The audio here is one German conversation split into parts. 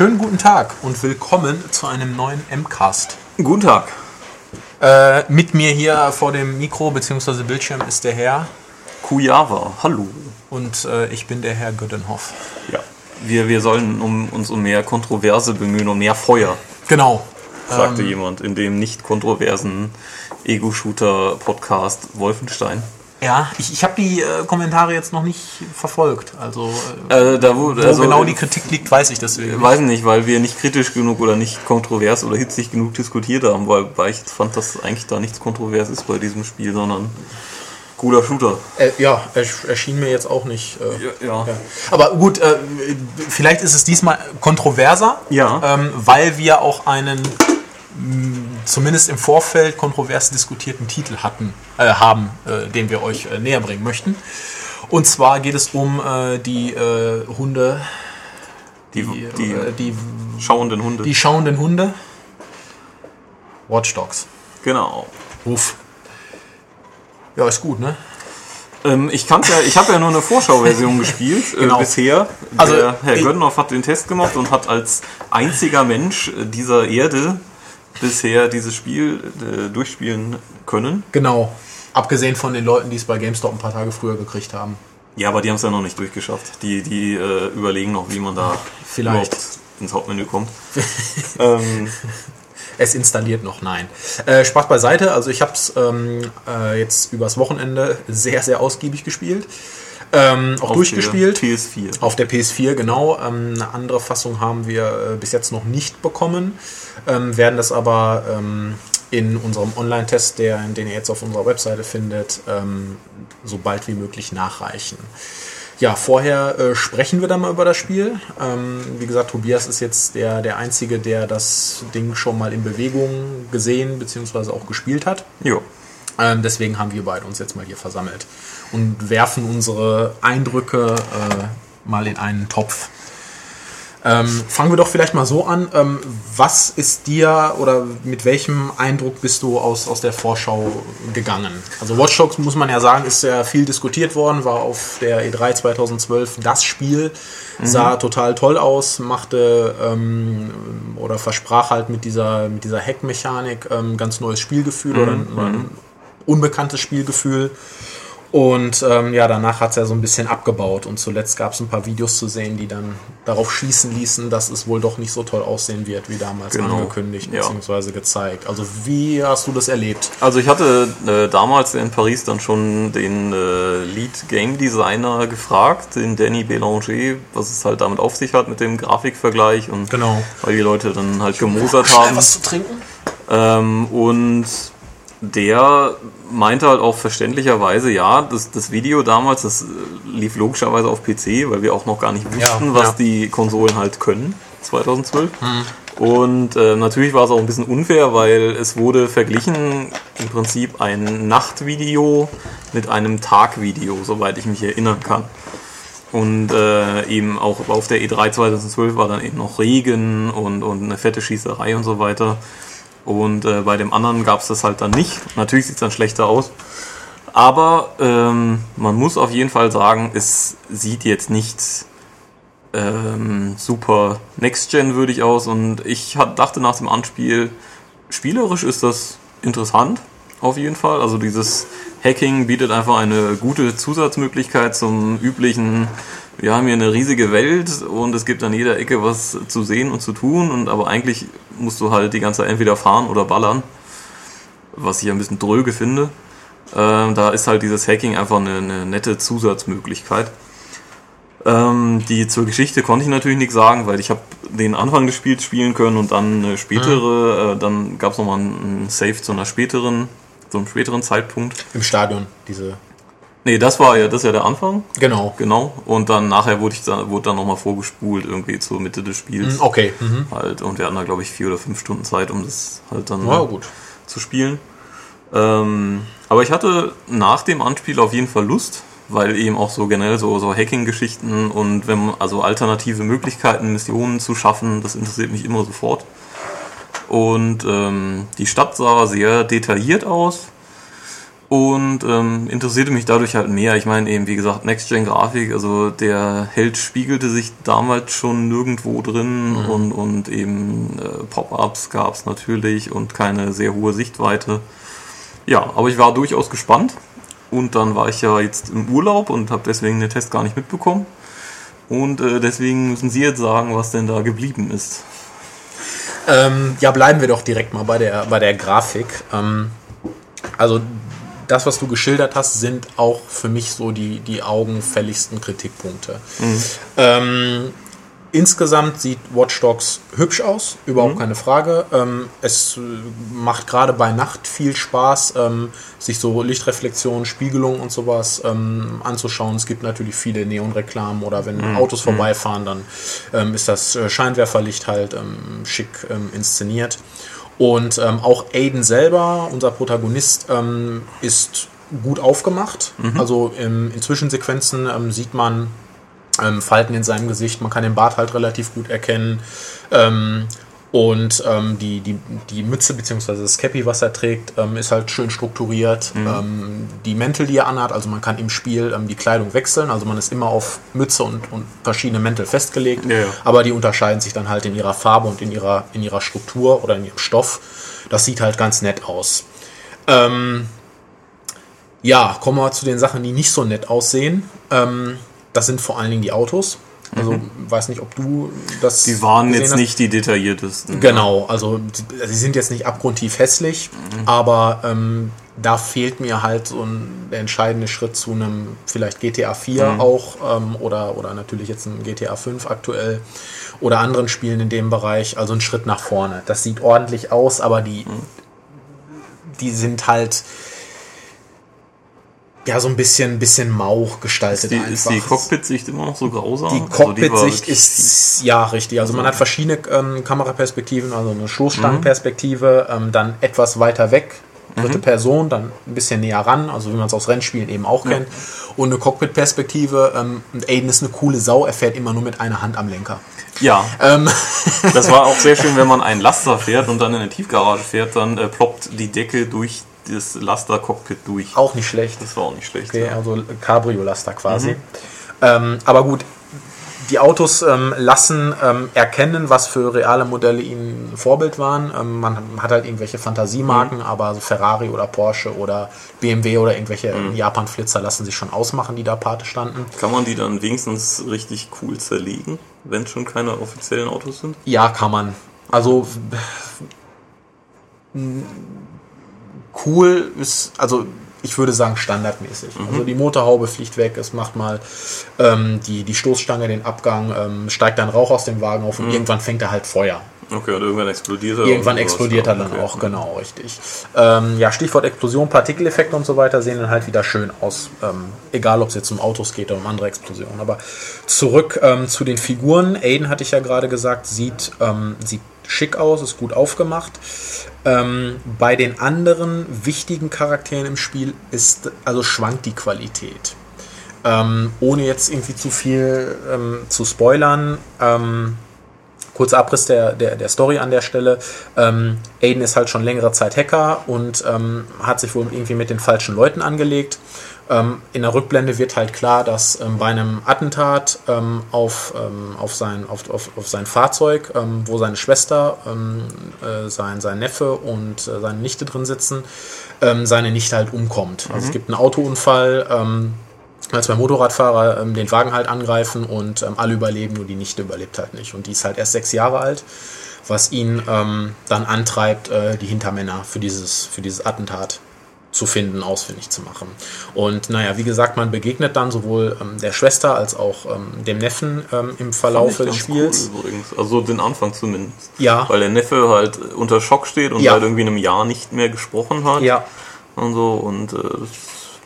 schönen guten Tag und willkommen zu einem neuen MCAST. Guten Tag. Äh, mit mir hier vor dem Mikro bzw. Bildschirm ist der Herr Kujava, hallo. und äh, ich bin der Herr Göttenhoff. Ja. Wir, wir sollen um, uns um mehr Kontroverse bemühen, um mehr Feuer, Genau. sagte jemand in dem nicht kontroversen Ego-Shooter-Podcast Wolfenstein. Ja, ich, ich habe die äh, Kommentare jetzt noch nicht verfolgt. Also, äh, Äh, da wo, wo also, genau die Kritik liegt, weiß ich deswegen. nicht. Weiß nicht, weil wir nicht kritisch genug oder nicht kontrovers oder hitzig genug diskutiert haben, weil, weil ich fand, dass eigentlich da nichts kontrovers ist bei diesem Spiel, sondern cooler Shooter. Äh, ja, ersch- erschien mir jetzt auch nicht. Äh, Ja. Ja. Aber gut, äh, vielleicht ist es diesmal kontroverser, Ja. ähm, weil wir auch einen zumindest im Vorfeld kontrovers diskutierten Titel hatten, äh, haben, äh, den wir euch äh, näher bringen möchten. Und zwar geht es um äh, die äh, Hunde, Die, die, die, äh, die, schauenden Hunde. die schauenden Hunde. Watch Dogs. genau. Uff. Ja, ist gut, ne? Ähm, ich kann's ja, ich habe ja nur eine Vorschauversion gespielt Genau. bisher. Also, Der Herr Gönnhoff hat den Test gemacht und hat als einziger Mensch dieser Erde bisher dieses Spiel äh, durchspielen können. Genau. Abgesehen von den Leuten, die es bei GameStop ein paar Tage früher gekriegt haben. Ja, aber die haben es ja noch nicht durchgeschafft. Die, die äh, überlegen noch, wie man da Vielleicht. ins Hauptmenü kommt. ähm, Es installiert noch, nein. Äh, Spaß beiseite, also ich habe es ähm, äh, jetzt übers Wochenende sehr, sehr ausgiebig gespielt. Ähm, auch auf durchgespielt. der PS4. Auf der PS4, genau. Ähm, eine andere Fassung haben wir äh, bis jetzt noch nicht bekommen. Ähm, werden das aber ähm, in unserem Online-Test, der, den ihr jetzt auf unserer Webseite findet, ähm, so bald wie möglich nachreichen. Ja, vorher äh, sprechen wir dann mal über das Spiel. Ähm, wie gesagt, Tobias ist jetzt der, der Einzige, der das Ding schon mal in Bewegung gesehen bzw. auch gespielt hat. Jo. Ähm, deswegen haben wir beide uns jetzt mal hier versammelt und werfen unsere Eindrücke äh, mal in einen Topf. Ähm, fangen wir doch vielleicht mal so an. Ähm, was ist dir oder mit welchem Eindruck bist du aus, aus der Vorschau gegangen? Also Watch Dogs, muss man ja sagen, ist ja viel diskutiert worden, war auf der E E3 2012 das Spiel, sah total toll aus, machte ähm, oder versprach halt mit dieser, mit dieser Hack-Mechanik ähm, ganz neues Spielgefühl oder, ein, oder ein unbekanntes Spielgefühl. Und ähm, ja, danach hat es ja so ein bisschen abgebaut und zuletzt gab es ein paar Videos zu sehen, die dann darauf schließen ließen, dass es wohl doch nicht so toll aussehen wird, wie damals Genau. angekündigt Ja. bzw. gezeigt. Also wie hast du das erlebt? Also ich hatte äh, damals in Paris dann schon den äh, Lead Game Designer gefragt, den Danny Bélanger, was es halt damit auf sich hat mit dem Grafikvergleich und Genau. weil die Leute dann halt gemosert haben. zu trinken? Ähm, und der meinte halt auch verständlicherweise, ja, das, das Video damals, das äh, lief logischerweise auf PC, weil wir auch noch gar nicht wussten, Ja, was ja. die Konsolen halt können, 2012. Und äh, natürlich war es auch ein bisschen unfair, weil es wurde verglichen im Prinzip ein Nachtvideo mit einem Tagvideo, soweit ich mich erinnern kann. Und äh, eben auch auf der E3 2012 war dann eben noch Regen und, und eine fette Schießerei und so weiter. Und äh, bei dem anderen gab es das halt dann nicht. Natürlich sieht es dann schlechter aus. Aber ähm, man muss auf jeden Fall sagen, es sieht jetzt nicht ähm, super Next-Gen würdig aus. Und ich hat, dachte nach dem Anspiel, spielerisch ist das interessant, auf jeden Fall. Also dieses Hacking bietet einfach eine gute Zusatzmöglichkeit zum üblichen, wir haben hier eine riesige Welt und es gibt an jeder Ecke was zu sehen und zu tun. Und aber eigentlich musst du halt die ganze Zeit entweder fahren oder ballern. Was ich ein bisschen dröge finde. Ähm, da ist halt dieses Hacking einfach eine, eine nette Zusatzmöglichkeit. Ähm, die zur Geschichte konnte ich natürlich nichts sagen, weil ich habe den Anfang des Spiels spielen können und dann eine spätere, äh, dann gab es nochmal einen Save zu einer späteren, zu einem späteren Zeitpunkt. Im Stadion, diese. Nee, das war ja, das ist ja der Anfang, Genau. genau. Und dann nachher wurde ich da, wurde dann nochmal vorgespult, irgendwie zur Mitte des Spiels. Hm, Okay. Mhm. Halt, und wir hatten da, glaube ich, vier oder fünf Stunden Zeit, um das halt dann Ja, gut. zu spielen. Ähm, aber ich hatte nach dem Anspiel auf jeden Fall Lust, weil eben auch so generell so, so Hacking-Geschichten und wenn man, also alternative Möglichkeiten, Missionen zu schaffen, das interessiert mich immer sofort. Und ähm, die Stadt sah sehr detailliert aus. Und ähm, interessierte mich dadurch halt mehr. Ich meine eben, wie gesagt, Next-Gen-Grafik, also der Held spiegelte sich damals schon nirgendwo drin mhm. und, und eben äh, Pop-Ups gab es natürlich und keine sehr hohe Sichtweite. Ja, aber ich war durchaus gespannt und dann war ich ja jetzt im Urlaub und habe deswegen den Test gar nicht mitbekommen. Und äh, deswegen müssen Sie jetzt sagen, was denn da geblieben ist. Ähm, ja, bleiben wir doch direkt mal bei der, bei der Grafik. Ähm, also das, was du geschildert hast, sind auch für mich so die, die augenfälligsten Kritikpunkte. Mhm. Ähm, insgesamt sieht Watch Dogs hübsch aus, überhaupt mhm. keine Frage. Ähm, es macht gerade bei Nacht viel Spaß, ähm, sich so Lichtreflexion, Spiegelung und sowas ähm, anzuschauen. Es gibt natürlich viele Neonreklamen oder wenn mhm. Autos mhm. vorbeifahren, dann ähm, ist das äh, Scheinwerferlicht halt ähm, schick ähm, inszeniert. Und ähm, auch Aiden selber, unser Protagonist, ähm, ist gut aufgemacht. Mhm. Also im, in Zwischensequenzen ähm, sieht man ähm, Falten in seinem Gesicht, man kann den Bart halt relativ gut erkennen. Und ähm, die, die, die Mütze bzw. das Cappy, was er trägt, ähm, ist halt schön strukturiert. Mhm. Ähm, die Mäntel, die er anhat, also man kann im Spiel ähm, die Kleidung wechseln. Also man ist immer auf Mütze und, und verschiedene Mäntel festgelegt. Ja, ja. Aber die unterscheiden sich dann halt in ihrer Farbe und in ihrer, in ihrer Struktur oder in ihrem Stoff. Das sieht halt ganz nett aus. Ähm, ja, kommen wir zu den Sachen, die nicht so nett aussehen. Ähm, das sind vor allen Dingen die Autos. Also mhm. weiß nicht, ob du das. Die waren jetzt hast. nicht die detailliertesten. Genau, also sie sind jetzt nicht abgrundtief hässlich, mhm. aber ähm, da fehlt mir halt so ein der entscheidende Schritt zu einem vielleicht GTA 4 mhm. auch ähm, oder, oder natürlich jetzt ein GTA 5 aktuell oder anderen Spielen in dem Bereich. Also ein Schritt nach vorne. Das sieht ordentlich aus, aber die, mhm. die sind halt ja, so ein bisschen, bisschen Mauch gestaltet. Ist die, ist die Cockpit-Sicht immer noch so grausam? Die also Cockpit-Sicht also ist, ja, richtig. Also man hat verschiedene ähm, Kameraperspektiven, also eine Stoßstangenperspektive, mhm. ähm, dann etwas weiter weg, dritte mhm. Person, dann ein bisschen näher ran, also wie man es aus Rennspielen eben auch ja. kennt. Und eine Cockpit-Perspektive. Ähm, und Aiden ist eine coole Sau, er fährt immer nur mit einer Hand am Lenker. Ja. Ähm. Das war auch sehr schön, wenn man einen Laster fährt und dann in eine Tiefgarage fährt, dann äh, ploppt die Decke durch das Laster-Cockpit durch. Auch nicht schlecht. Das war auch nicht schlecht. Okay, ja. also Cabrio-Laster quasi. Mhm. Ähm, aber gut, die Autos ähm, lassen ähm, erkennen, was für reale Modelle ihnen Vorbild waren. Ähm, man hat halt irgendwelche Fantasiemarken, mhm. aber so Ferrari oder Porsche oder BMW oder irgendwelche mhm. Japan-Flitzer lassen sich schon ausmachen, die da Pate standen. Kann man die dann wenigstens richtig cool zerlegen, wenn schon keine offiziellen Autos sind? Ja, kann man. Also cool ist, also ich würde sagen standardmäßig. Mhm. Also die Motorhaube fliegt weg, es macht mal ähm, die, die Stoßstange den Abgang, ähm, steigt dann Rauch aus dem Wagen auf und mhm. irgendwann fängt er halt Feuer. Okay, und irgendwann explodiert er. Irgendwann explodiert er dann okay. auch, genau, richtig. Ähm, ja, Stichwort Explosion, Partikeleffekte und so weiter sehen dann halt wieder schön aus. Ähm, egal, ob es jetzt um Autos geht oder um andere Explosionen. Aber zurück ähm, zu den Figuren. Aiden, hatte ich ja gerade gesagt, sieht, ähm, sieht schick aus, ist gut aufgemacht. Ähm, bei den anderen wichtigen Charakteren im Spiel ist, also schwankt die Qualität. Ähm, ohne jetzt irgendwie zu viel ähm, zu spoilern. Ähm, kurzer Abriss der, der, der Story an der Stelle. Ähm, Aiden ist halt schon längere Zeit Hacker und ähm, hat sich wohl irgendwie mit den falschen Leuten angelegt ähm, in der Rückblende wird halt klar, dass ähm, bei einem Attentat ähm, auf, ähm, auf, sein, auf, auf, auf sein Fahrzeug, ähm, wo seine Schwester, ähm, äh, sein, sein Neffe und äh, seine Nichte drin sitzen, seine Nichte halt umkommt. Mhm. Also es mhm. gibt einen Autounfall, als zwei Motorradfahrer den Wagen halt angreifen und alle überleben, nur die Nichte überlebt halt nicht. Und die ist halt erst sechs Jahre alt was ihn ähm, dann antreibt, äh, die Hintermänner für dieses, für dieses Attentat zu finden, ausfindig zu machen. Und naja, wie gesagt, man begegnet dann sowohl ähm, der Schwester als auch ähm, dem Neffen ähm, im Verlauf des Spiels. Cool, übrigens. Also den Anfang zumindest. Ja. Weil der Neffe halt unter Schock steht und ja. seit irgendwie einem Jahr nicht mehr gesprochen hat. Ja. Und so und äh,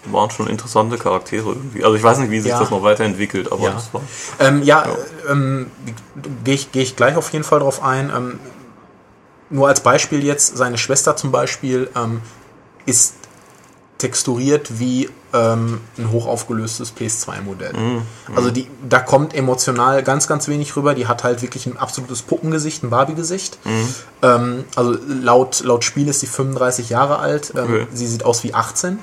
waren schon interessante Charaktere irgendwie. Also ich weiß nicht, wie sich ja. das noch weiterentwickelt, aber ja. das war. Ähm, ja, ja. Ähm, gehe ich, geh ich gleich auf jeden Fall drauf ein. Ähm, nur als Beispiel jetzt, seine Schwester zum Beispiel ähm, ist texturiert wie ähm, ein hochaufgelöstes PS2-Modell. Also die, da kommt emotional ganz, ganz wenig rüber. Die hat halt wirklich ein absolutes Puppengesicht, ein Barbie-Gesicht. Ähm, also laut, laut Spiel ist sie 35 Jahre alt. Ähm, Okay. Sie sieht aus wie 18.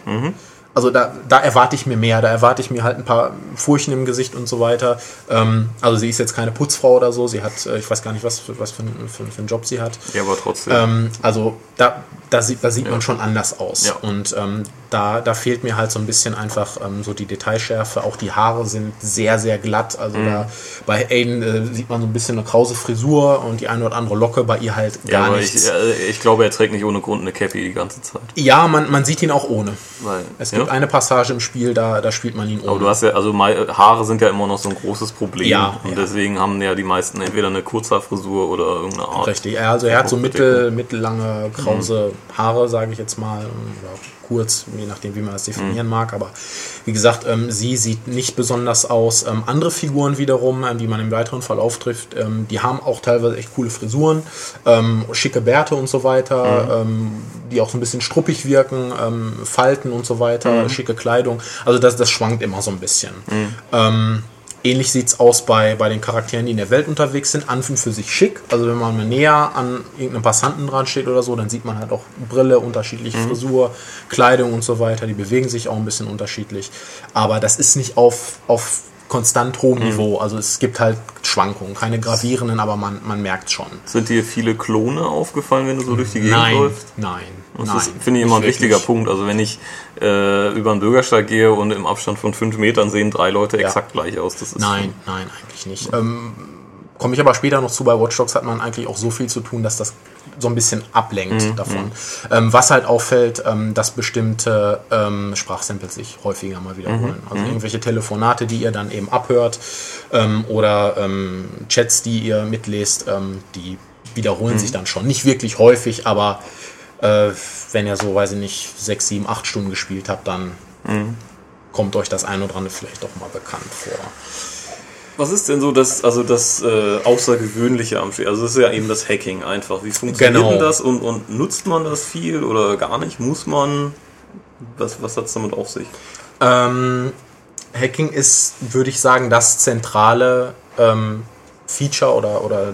Also da, da erwarte ich mir mehr, da erwarte ich mir halt ein paar Furchen im Gesicht und so weiter. Ähm, also sie ist jetzt keine Putzfrau oder so, sie hat, äh, ich weiß gar nicht, was, für- was für, für, für einen Job sie hat. Ja, aber trotzdem. Ähm, also da, da sieht, da sieht man schon anders aus. Ja. Und ähm, da, da fehlt mir halt so ein bisschen einfach ähm, so die Detailschärfe. Auch die Haare sind sehr, sehr glatt. Also Mhm. da bei Aiden äh, sieht man so ein bisschen eine krause Frisur und die eine oder andere Locke, bei ihr halt ja, gar aber nichts. ich, äh, ich glaube, er trägt nicht ohne Grund eine Cappy die ganze Zeit. ja, man, man sieht ihn auch ohne. Weil, Es ja? gibt eine Passage im Spiel, da, da spielt man ihn ohne. Aber du hast ja, also mei- Haare sind ja immer noch so ein großes Problem. Ja, und ja. deswegen haben ja die meisten entweder eine Kurzhaarfrisur oder irgendeine Art. Richtig, ja, also er hat so mittel, mittellange, krause Haare, sage ich jetzt mal, oder kurz, je nachdem, wie man das definieren mag. Aber wie gesagt, ähm, sie sieht nicht besonders aus. Ähm, andere Figuren wiederum, ähm, die man im weiteren Verlauf trifft, ähm, die haben auch teilweise echt coole Frisuren, ähm, schicke Bärte und so weiter, ähm, die auch so ein bisschen struppig wirken, Falten und so weiter, schicke Kleidung. Also das, das schwankt immer so ein bisschen. Ähnlich sieht's aus bei, bei den Charakteren, die in der Welt unterwegs sind. An und für sich schick. Also wenn man mal näher an irgendeinem Passanten dran steht oder so, dann sieht man halt auch Brille, unterschiedliche Frisur, Kleidung und so weiter. Die bewegen sich auch ein bisschen unterschiedlich. Aber das ist nicht auf, auf konstant hohem Niveau. Also es gibt halt Schwankungen. Keine gravierenden, aber man, man merkt schon. Sind dir viele Klone aufgefallen, wenn du so durch die Gegend Nein, läufst? nein, Das nein. finde ich, immer ein nicht wichtiger wirklich. Punkt. Also wenn ich äh, über einen Bürgersteig gehe und im Abstand von fünf Metern sehen drei Leute Ja. exakt gleich aus. Das ist Nein, nein, eigentlich nicht. Ähm, Komme ich aber später noch zu, bei Watch Dogs hat man eigentlich auch so viel zu tun, dass das so ein bisschen ablenkt davon. Ähm, was halt auffällt, ähm, dass bestimmte ähm, Sprachsamples sich häufiger mal wiederholen. Also irgendwelche Telefonate, die ihr dann eben abhört ähm, oder ähm, Chats, die ihr mitlest, ähm, die wiederholen sich dann schon. Nicht wirklich häufig, aber äh, wenn ihr so, weiß ich nicht, sechs, sieben, acht Stunden gespielt habt, dann kommt euch das ein oder andere vielleicht doch mal bekannt vor. Was ist denn so das, also das äh, Außergewöhnliche am Spiel? Also das ist ja eben das Hacking einfach. Wie funktioniert Genau. denn das und, und nutzt man das viel oder gar nicht? Muss man? Was, was hat es damit auf sich? Ähm, Hacking ist, würde ich sagen, das zentrale ähm, Feature oder, oder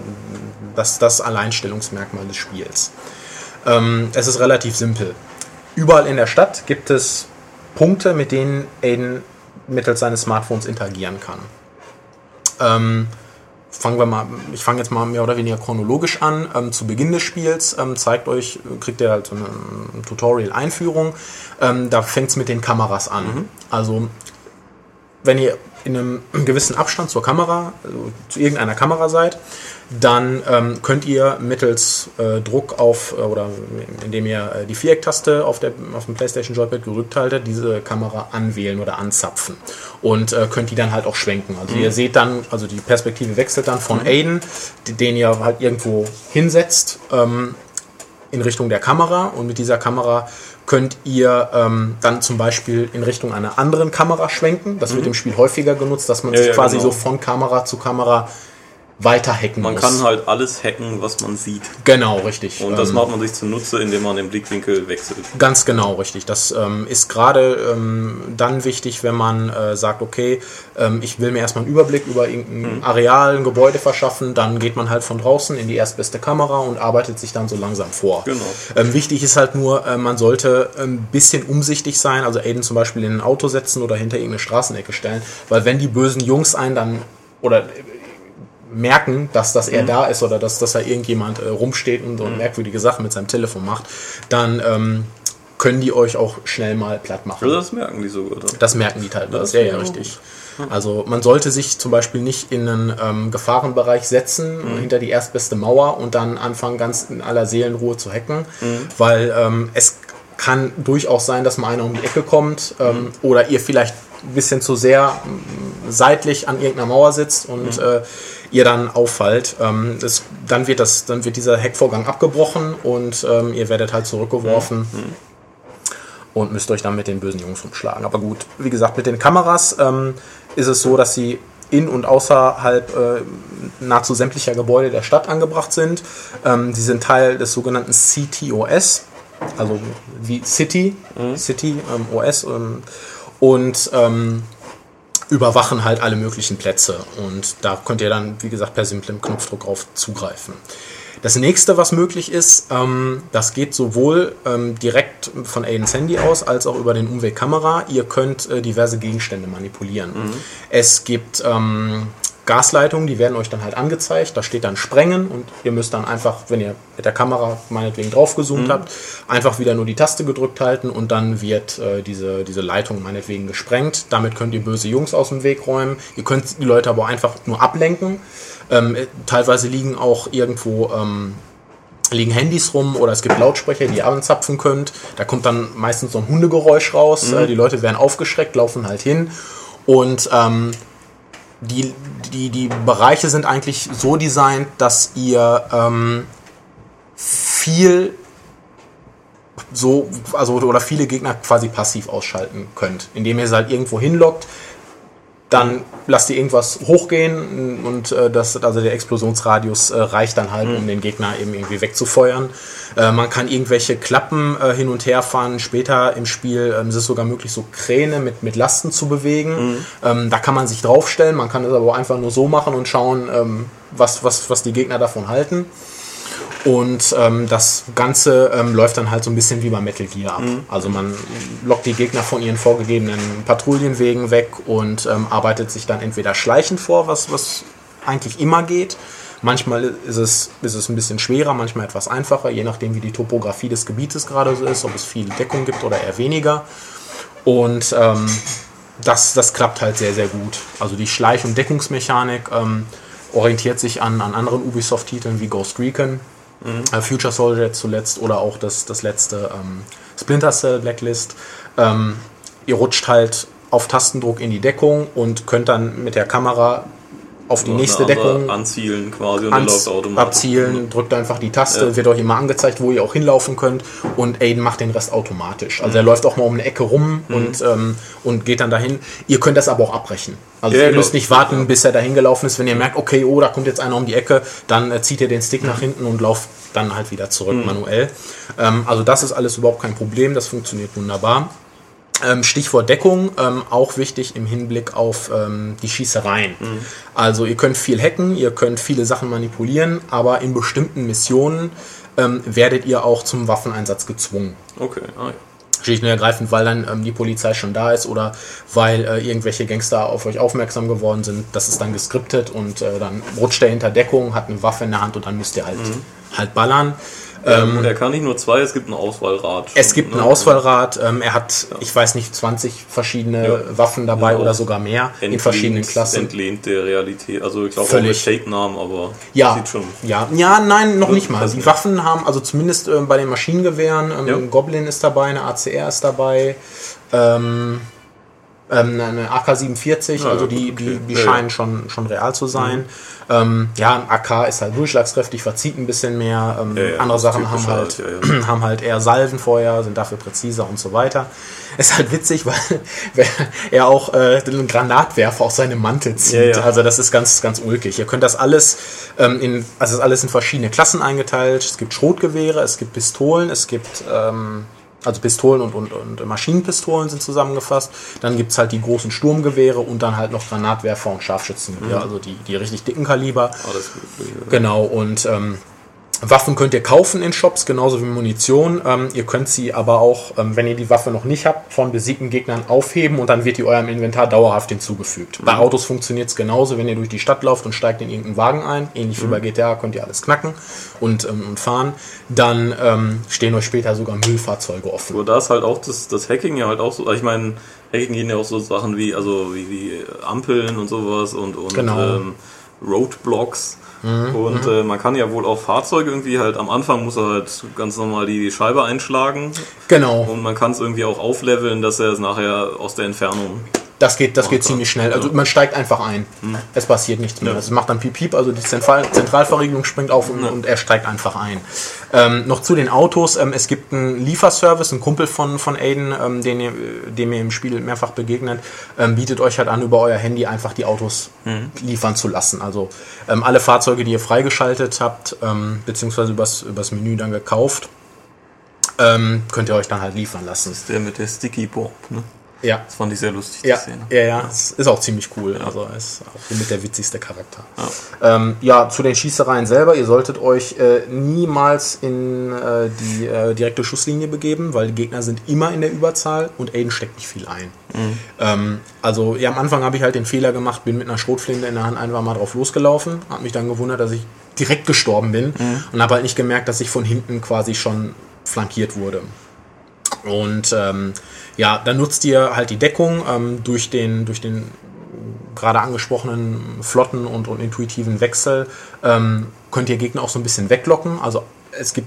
das, das Alleinstellungsmerkmal des Spiels. Ähm, es ist relativ simpel. Überall in der Stadt gibt es Punkte, mit denen Aiden mittels seines Smartphones interagieren kann. Ähm, fangen wir mal, ich fange jetzt mal mehr oder weniger chronologisch an. Ähm, zu Beginn des Spiels ähm, zeigt euch, kriegt ihr halt so eine ähm, Tutorial-Einführung. Ähm, da fängt es mit den Kameras an. Also wenn ihr in einem gewissen Abstand zur Kamera, also zu irgendeiner Kamera seid, dann ähm, könnt ihr mittels äh, Druck auf äh, oder indem ihr äh, die Vierecktaste auf, der, auf dem PlayStation Joypad gerückt haltet, diese Kamera anwählen oder anzapfen und äh, könnt die dann halt auch schwenken. Also ihr seht dann, also die Perspektive wechselt dann von Aiden, d- den ihr halt irgendwo hinsetzt, ähm, in Richtung der Kamera und mit dieser Kamera könnt ihr ähm, dann zum Beispiel in Richtung einer anderen Kamera schwenken. Das wird im Spiel häufiger genutzt, dass man Mhm. Ja, sich ja, quasi genau. so von Kamera zu Kamera weiter hacken Man muss. kann halt alles hacken, was man sieht. genau, richtig. Und das Ähm, macht man sich zunutze, indem man den Blickwinkel wechselt. Ganz genau, richtig. Das ähm, ist gerade ähm, dann wichtig, wenn man äh, sagt, okay, ähm, ich will mir erstmal einen Überblick über irgendein Areal, ein Gebäude verschaffen, dann geht man halt von draußen in die erstbeste Kamera und arbeitet sich dann so langsam vor. Genau. Ähm, wichtig ist halt nur, äh, man sollte ein bisschen umsichtig sein, also Aiden zum Beispiel in ein Auto setzen oder hinter irgendeine Straßenecke stellen, weil wenn die bösen Jungs einen dann oder merken, dass das er da ist oder dass, dass da irgendjemand äh, rumsteht und so merkwürdige Sachen mit seinem Telefon macht, dann ähm, können die euch auch schnell mal platt machen. Also das merken die sogar dann. Das merken die teilweise. Das Ja, ist ja, richtig. Also man sollte sich zum Beispiel nicht in einen ähm, Gefahrenbereich setzen, hinter die erstbeste Mauer und dann anfangen, ganz in aller Seelenruhe zu hacken, weil ähm, es kann durchaus sein, dass mal einer um die Ecke kommt ähm, oder ihr vielleicht ein bisschen zu sehr ähm, seitlich an irgendeiner Mauer sitzt und äh, ihr dann auffallt. Ähm, das, dann, wird das, dann wird dieser Hackvorgang abgebrochen und ähm, ihr werdet halt zurückgeworfen und müsst euch dann mit den bösen Jungs rumschlagen. Aber gut, wie gesagt, mit den Kameras ähm, ist es so, dass sie in und außerhalb äh, nahezu sämtlicher Gebäude der Stadt angebracht sind. Ähm, sie sind Teil des sogenannten CTOS. also wie City, City ähm, OS ähm, und ähm, überwachen halt alle möglichen Plätze. Und da könnt ihr dann, wie gesagt, per simplem Knopfdruck drauf zugreifen. Das nächste, was möglich ist, ähm, das geht sowohl ähm, direkt von Aidens Handy aus als auch über den Umweg Kamera. Ihr könnt äh, diverse Gegenstände manipulieren. Es gibt ähm, Gasleitungen, die werden euch dann halt angezeigt. Da steht dann Sprengen und ihr müsst dann einfach, wenn ihr mit der Kamera meinetwegen draufgezoomt habt, einfach wieder nur die Taste gedrückt halten und dann wird äh, diese, diese Leitung meinetwegen gesprengt. Damit könnt ihr böse Jungs aus dem Weg räumen. Ihr könnt die Leute aber einfach nur ablenken. Ähm, äh, teilweise liegen auch irgendwo ähm, liegen Handys rum oder es gibt Lautsprecher, die ihr anzapfen könnt. Da kommt dann meistens so ein Hundegeräusch raus. Äh, die Leute werden aufgeschreckt, laufen halt hin und ähm, die, die, die Bereiche sind eigentlich so designt, dass ihr ähm, viel so, also oder viele Gegner quasi passiv ausschalten könnt, indem ihr sie halt irgendwo hinlockt, dann lasst ihr irgendwas hochgehen und äh, das, also der Explosionsradius äh, reicht dann halt, um den Gegner eben irgendwie wegzufeuern. Äh, man kann irgendwelche Klappen äh, hin und her fahren. Später im Spiel ähm, ist es sogar möglich, so Kräne mit, mit Lasten zu bewegen. Ähm, da kann man sich draufstellen, man kann es aber auch einfach nur so machen und schauen, ähm, was, was, was die Gegner davon halten. Und ähm, das Ganze ähm, läuft dann halt so ein bisschen wie bei Metal Gear ab. Also man lockt die Gegner von ihren vorgegebenen Patrouillenwegen weg und ähm, arbeitet sich dann entweder schleichend vor, was, was eigentlich immer geht. Manchmal ist es, ist es ein bisschen schwerer, manchmal etwas einfacher, je nachdem wie die Topografie des Gebietes gerade so ist, ob es viel Deckung gibt oder eher weniger. Und ähm, das, das klappt halt sehr, sehr gut. Also die Schleich- und Deckungsmechanik ähm, orientiert sich an, an anderen Ubisoft-Titeln wie Ghost Recon, äh, Future Soldier zuletzt oder auch das, das letzte ähm, Splinter Cell Blacklist. Ähm, ihr rutscht halt auf Tastendruck in die Deckung und könnt dann mit der Kamera auf die nächste Deckung Anzielen quasi und dann ans, läuft automatisch. abzielen, drückt einfach die Taste, Ja. wird euch immer angezeigt, wo ihr auch hinlaufen könnt und Aiden macht den Rest automatisch. Mhm. Also er läuft auch mal um eine Ecke rum und, ähm, und geht dann dahin. Ihr könnt das aber auch abbrechen. Also Ja, ihr genau. müsst nicht warten, bis er dahin gelaufen ist. Wenn ihr merkt, okay, oh, da kommt jetzt einer um die Ecke, dann äh, zieht ihr den Stick nach hinten und lauft dann halt wieder zurück Mhm. manuell. Ähm, also das ist alles überhaupt kein Problem, das funktioniert wunderbar. Ähm, Stichwort Deckung, ähm, auch wichtig im Hinblick auf ähm, die Schießereien. Also ihr könnt viel hacken, ihr könnt viele Sachen manipulieren, aber in bestimmten Missionen werdet ihr auch zum Waffeneinsatz gezwungen. Okay, ah, ja. Schlicht und ergreifend, weil dann ähm, die Polizei schon da ist oder weil äh, irgendwelche Gangster auf euch aufmerksam geworden sind. Das ist dann geskriptet und äh, dann rutscht er hinter Deckung, hat eine Waffe in der Hand und dann müsst ihr halt, halt ballern. Ähm, und er kann nicht nur zwei, es gibt ein Auswahlrad. Es gibt ein ne? Auswahlrad, ähm, er hat, ich weiß nicht, 20 verschiedene Ja. Waffen dabei Ja, oder auch sogar mehr in Entlehnt- verschiedenen Klassen. Entlehnt der Realität. Also ich glaube auch mit Fake-Namen, aber Ja, sieht schon. ja, ja, nein, noch nicht mal. Die. Waffen haben, also zumindest ähm, bei den Maschinengewehren, ähm, Ja. Goblin ist dabei, eine ACR ist dabei, ähm, ähm, eine AK-47, Ja, also die, okay. die, die Ja, scheinen schon, schon real zu sein. Ähm, ja, ein AK ist halt durchschlagskräftig, verzieht ein bisschen mehr. Ähm, Ja, andere das Sachen haben halt, halt, haben halt eher Salvenfeuer, sind dafür präziser und so weiter. Ist halt witzig, weil er auch äh, einen Granatwerfer aus seinem Mantel zieht. Also das ist ganz, ganz ulkig. Ihr könnt das alles ähm, in, also es ist alles in verschiedene Klassen eingeteilt. Es gibt Schrotgewehre, es gibt Pistolen, es gibt ähm, also Pistolen und, und, und Maschinenpistolen sind zusammengefasst. Dann gibt es halt die großen Sturmgewehre und dann halt noch Granatwerfer und Scharfschützengewehre, also die, die richtig dicken Kaliber. Alles gut. Genau, und ähm, Waffen könnt ihr kaufen in Shops, genauso wie Munition. Ähm, ihr könnt sie aber auch, ähm, wenn ihr die Waffe noch nicht habt, von besiegten Gegnern aufheben und dann wird die eurem Inventar dauerhaft hinzugefügt. Bei Autos funktioniert es genauso, wenn ihr durch die Stadt lauft und steigt in irgendeinen Wagen ein, ähnlich wie bei GTA könnt ihr alles knacken und, ähm, und fahren, dann ähm, stehen euch später sogar Müllfahrzeuge offen. Nur da ist halt auch das, das Hacking ja halt auch so, also ich meine, Hacking gehen ja auch so Sachen wie, also wie, wie Ampeln und sowas und, und Genau. ähm, Roadblocks. Und äh, man kann ja wohl auch Fahrzeuge irgendwie halt, am Anfang muss er halt ganz normal die Scheibe einschlagen Genau. und man kann es irgendwie auch aufleveln, dass er es nachher aus der Entfernung. Das geht, das geht Okay. ziemlich schnell. Also man steigt einfach ein. Es passiert nichts mehr. Ja. Es macht dann Piep Piep, also die Zentral Zentralverriegelung springt auf und, und er steigt einfach ein. Ähm, noch zu den Autos. Ähm, es gibt einen Lieferservice, ein Kumpel von, von Aiden, ähm, den ihr, dem ihr im Spiel mehrfach begegnet, ähm, bietet euch halt an, über euer Handy einfach die Autos liefern zu lassen. Also ähm, alle Fahrzeuge, die ihr freigeschaltet habt, ähm, beziehungsweise übers, übers Menü dann gekauft, könnt ihr euch dann halt liefern lassen. Das ist der mit der Sticky Bomb, ne? Ja. Das fand ich sehr lustig, die Ja, Szene. ja, ja, es ist auch ziemlich cool. Also ist auch mit der witzigste Charakter. Ja, ähm, ja zu den Schießereien selber. Ihr solltet euch äh, niemals in äh, die äh, direkte Schusslinie begeben, weil die Gegner sind immer in der Überzahl und Aiden steckt nicht viel ein. Ähm, also ja, am Anfang habe ich halt den Fehler gemacht, bin mit einer Schrotflinte in der Hand einfach mal drauf losgelaufen, habe mich dann gewundert, dass ich direkt gestorben bin und habe halt nicht gemerkt, dass ich von hinten quasi schon flankiert wurde. Und ähm, ja, dann nutzt ihr halt die Deckung ähm, durch den, durch den gerade angesprochenen flotten und, und intuitiven Wechsel. Ähm, könnt ihr Gegner auch so ein bisschen weglocken. Also es gibt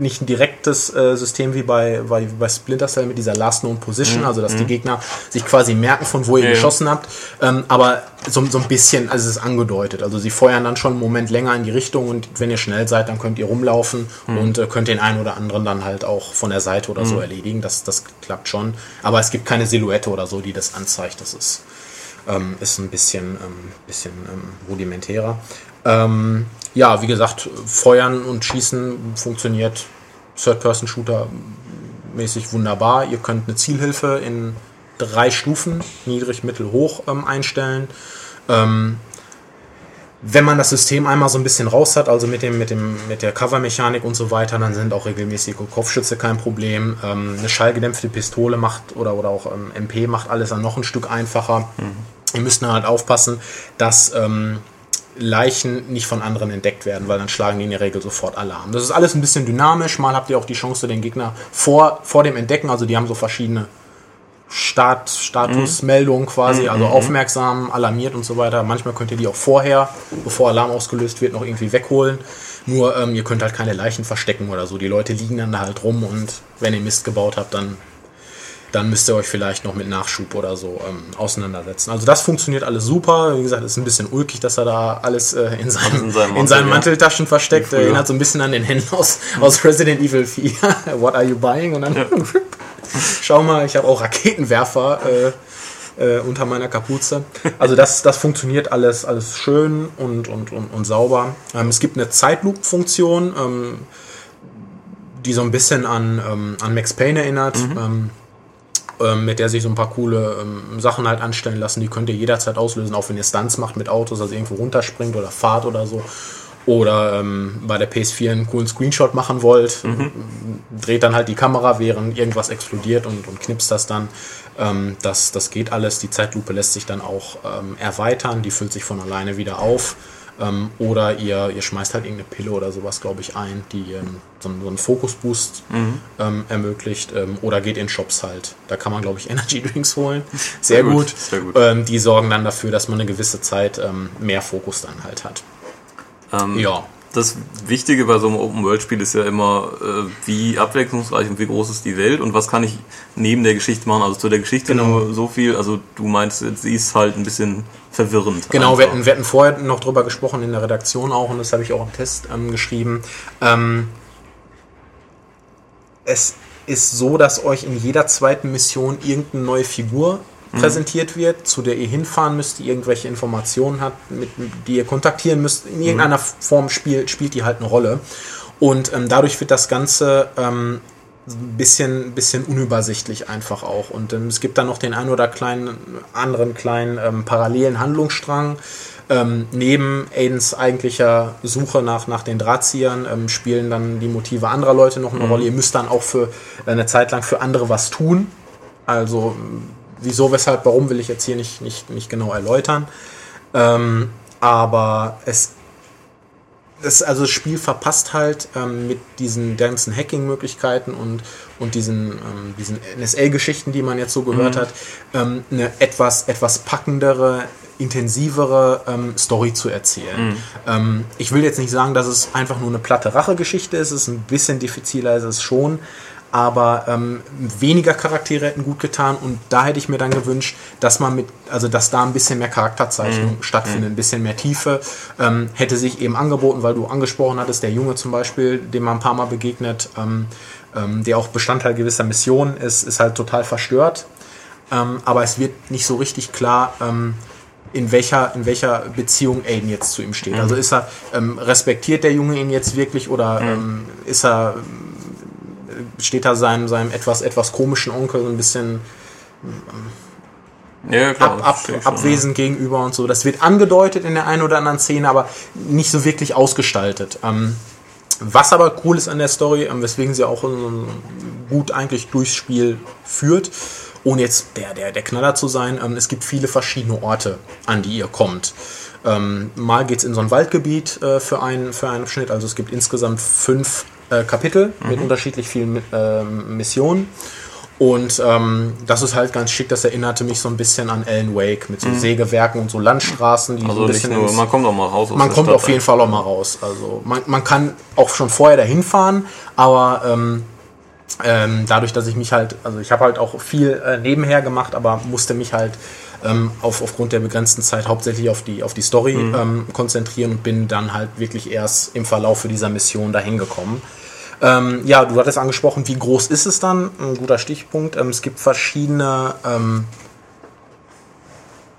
nicht ein direktes äh, System wie bei, bei, bei Splinter Cell mit dieser Last Known Position, also dass die Gegner sich quasi merken, von wo ihr Ja, ja. geschossen habt. Ähm, aber so, so ein bisschen, also es ist angedeutet. Also sie feuern dann schon einen Moment länger in die Richtung und wenn ihr schnell seid, dann könnt ihr rumlaufen und äh, könnt den einen oder anderen dann halt auch von der Seite oder so erledigen. Das, das klappt schon. Aber es gibt keine Silhouette oder so, die das anzeigt. Das ist, ähm, ist ein bisschen, ähm, bisschen ähm, rudimentärer. Ähm, ja, wie gesagt, Feuern und Schießen funktioniert Third-Person-Shooter mäßig wunderbar. Ihr könnt eine Zielhilfe in drei Stufen, niedrig, mittel, hoch ähm, einstellen. Ähm, wenn man das System einmal so ein bisschen raus hat, also mit, dem, mit, dem, mit der Cover-Mechanik und so weiter, dann sind auch regelmäßige Kopfschütze kein Problem. Ähm, eine schallgedämpfte Pistole macht oder, oder auch ähm, MP macht alles dann noch ein Stück einfacher. Ihr müsst nur halt aufpassen, dass ähm, Leichen nicht von anderen entdeckt werden, weil dann schlagen die in der Regel sofort Alarm. Das ist alles ein bisschen dynamisch. Mal habt ihr auch die Chance, den Gegner vor, vor dem Entdecken, also die haben so verschiedene Start, Statusmeldungen quasi, also aufmerksam, alarmiert und so weiter. Manchmal könnt ihr die auch vorher, bevor Alarm ausgelöst wird, noch irgendwie wegholen. Nur ähm, ihr könnt halt keine Leichen verstecken oder so. Die Leute liegen dann da halt rum und wenn ihr Mist gebaut habt, dann, dann müsst ihr euch vielleicht noch mit Nachschub oder so ähm, auseinandersetzen. Also das funktioniert alles super. Wie gesagt, ist ein bisschen ulkig, dass er da alles äh, in, seinem, in seinem in seinen Mantel, ja. Manteltaschen versteckt. Früher. Erinnert so ein bisschen an den Händler aus, aus Resident Evil 4. What are you buying? Und dann schau mal, ich habe auch Raketenwerfer äh, äh, unter meiner Kapuze. Also das, das funktioniert alles, alles schön und, und, und, und sauber. Ähm, es gibt eine Zeitloop-Funktion, ähm, die so ein bisschen an, ähm, an Max Payne erinnert. Ähm, ähm, mit der sich so ein paar coole ähm, Sachen halt anstellen lassen. Die könnt ihr jederzeit auslösen, auch wenn ihr Stunts macht mit Autos, also irgendwo runterspringt oder fahrt oder so. Oder ähm, bei der PS4 einen coolen Screenshot machen wollt, dreht dann halt die Kamera, während irgendwas explodiert und, und knipst das dann. Ähm, das, das geht alles. Die Zeitlupe lässt sich dann auch ähm, erweitern, die füllt sich von alleine wieder auf. Ähm, oder ihr, ihr schmeißt halt irgendeine Pille oder sowas, glaube ich, ein, die ähm, so, einen- so einen Fokusboost ähm, ermöglicht. Ähm, oder geht in Shops halt. Da kann man, glaube ich, Energy Drinks holen. Sehr, Sehr gut, gut. sehr gut. Ähm, die sorgen dann dafür, dass man eine gewisse Zeit ähm, mehr Fokus dann halt hat. Ja. Das Wichtige bei so einem Open-World-Spiel ist ja immer, äh, wie abwechslungsreich und wie groß ist die Welt und was kann ich neben der Geschichte machen. Also zu der Geschichte Genau. nur so viel. Also du meinst, sie ist halt ein bisschen verwirrend. Genau, wir hatten, wir hatten vorher noch drüber gesprochen in der Redaktion auch und das habe ich auch im Test ähm, geschrieben. Ähm, es ist so, dass euch in jeder zweiten Mission irgendeine neue Figur präsentiert wird, zu der ihr hinfahren müsst, die irgendwelche Informationen hat, mit, die ihr kontaktieren müsst. In irgendeiner Form spielt, spielt die halt eine Rolle. Und ähm, dadurch wird das Ganze ähm, ein bisschen, bisschen unübersichtlich einfach auch. Und ähm, es gibt dann noch den einen oder kleinen, anderen kleinen ähm, parallelen Handlungsstrang. Ähm, neben Aidens eigentlicher Suche nach, nach den Drahtziehern ähm, spielen dann die Motive anderer Leute noch eine Rolle. Ihr müsst dann auch für eine Zeit lang für andere was tun. Also wieso, weshalb, warum will ich jetzt hier nicht, nicht, nicht genau erläutern. Ähm, aber es das, also das Spiel verpasst halt ähm, mit diesen ganzen Hacking-Möglichkeiten und, und diesen, ähm, diesen NSA-Geschichten, die man jetzt so gehört hat, ähm, eine etwas, etwas packendere, intensivere ähm, Story zu erzählen. Ähm, ich will jetzt nicht sagen, dass es einfach nur eine platte Rache-Geschichte ist, es ist ein bisschen diffiziler ist es schon, aber ähm, weniger Charaktere hätten gut getan und da hätte ich mir dann gewünscht, dass man mit, also dass da ein bisschen mehr Charakterzeichnung stattfindet, ein bisschen mehr Tiefe, ähm, hätte sich eben angeboten, weil du angesprochen hattest, der Junge zum Beispiel, dem man ein paar Mal begegnet, ähm, ähm, der auch Bestandteil gewisser Missionen ist, ist halt total verstört, ähm, aber es wird nicht so richtig klar, ähm, in welcher, in welcher Beziehung Aiden jetzt zu ihm steht. Also ist er, ähm, respektiert der Junge ihn jetzt wirklich oder ähm, ist er steht da seinem, seinem etwas, etwas komischen Onkel so ein bisschen Ja, klar. ab, ab, schon, abwesend gegenüber und so. Das wird angedeutet in der einen oder anderen Szene, aber nicht so wirklich ausgestaltet. Ähm, was aber cool ist an der Story, ähm, weswegen sie auch ähm, gut eigentlich durchs Spiel führt, ohne jetzt der, der, der Knaller zu sein, ähm, es gibt viele verschiedene Orte, an die ihr kommt. Ähm, mal geht's in so ein Waldgebiet äh, für, einen, für einen Schnitt, also es gibt insgesamt fünf äh, Kapitel mit unterschiedlich vielen ähm, Missionen. Und ähm, das ist halt ganz schick, das erinnerte mich so ein bisschen an Alan Wake mit so Sägewerken und so Landstraßen, die so Also ein nicht bisschen nur, man kommt auch mal raus aus man kommt Stadt, auf jeden Fall auch mal raus. Also man, man kann auch schon vorher dahin fahren, aber ähm, ähm, dadurch, dass ich mich halt, also ich habe halt auch viel äh, nebenher gemacht, aber musste mich halt ähm, auf, aufgrund der begrenzten Zeit hauptsächlich auf die, auf die Story ähm, konzentrieren und bin dann halt wirklich erst im Verlauf dieser Mission dahin gekommen. Ähm, ja, du hattest angesprochen, wie groß ist es dann? Ein guter Stichpunkt. Ähm, es gibt verschiedene ähm,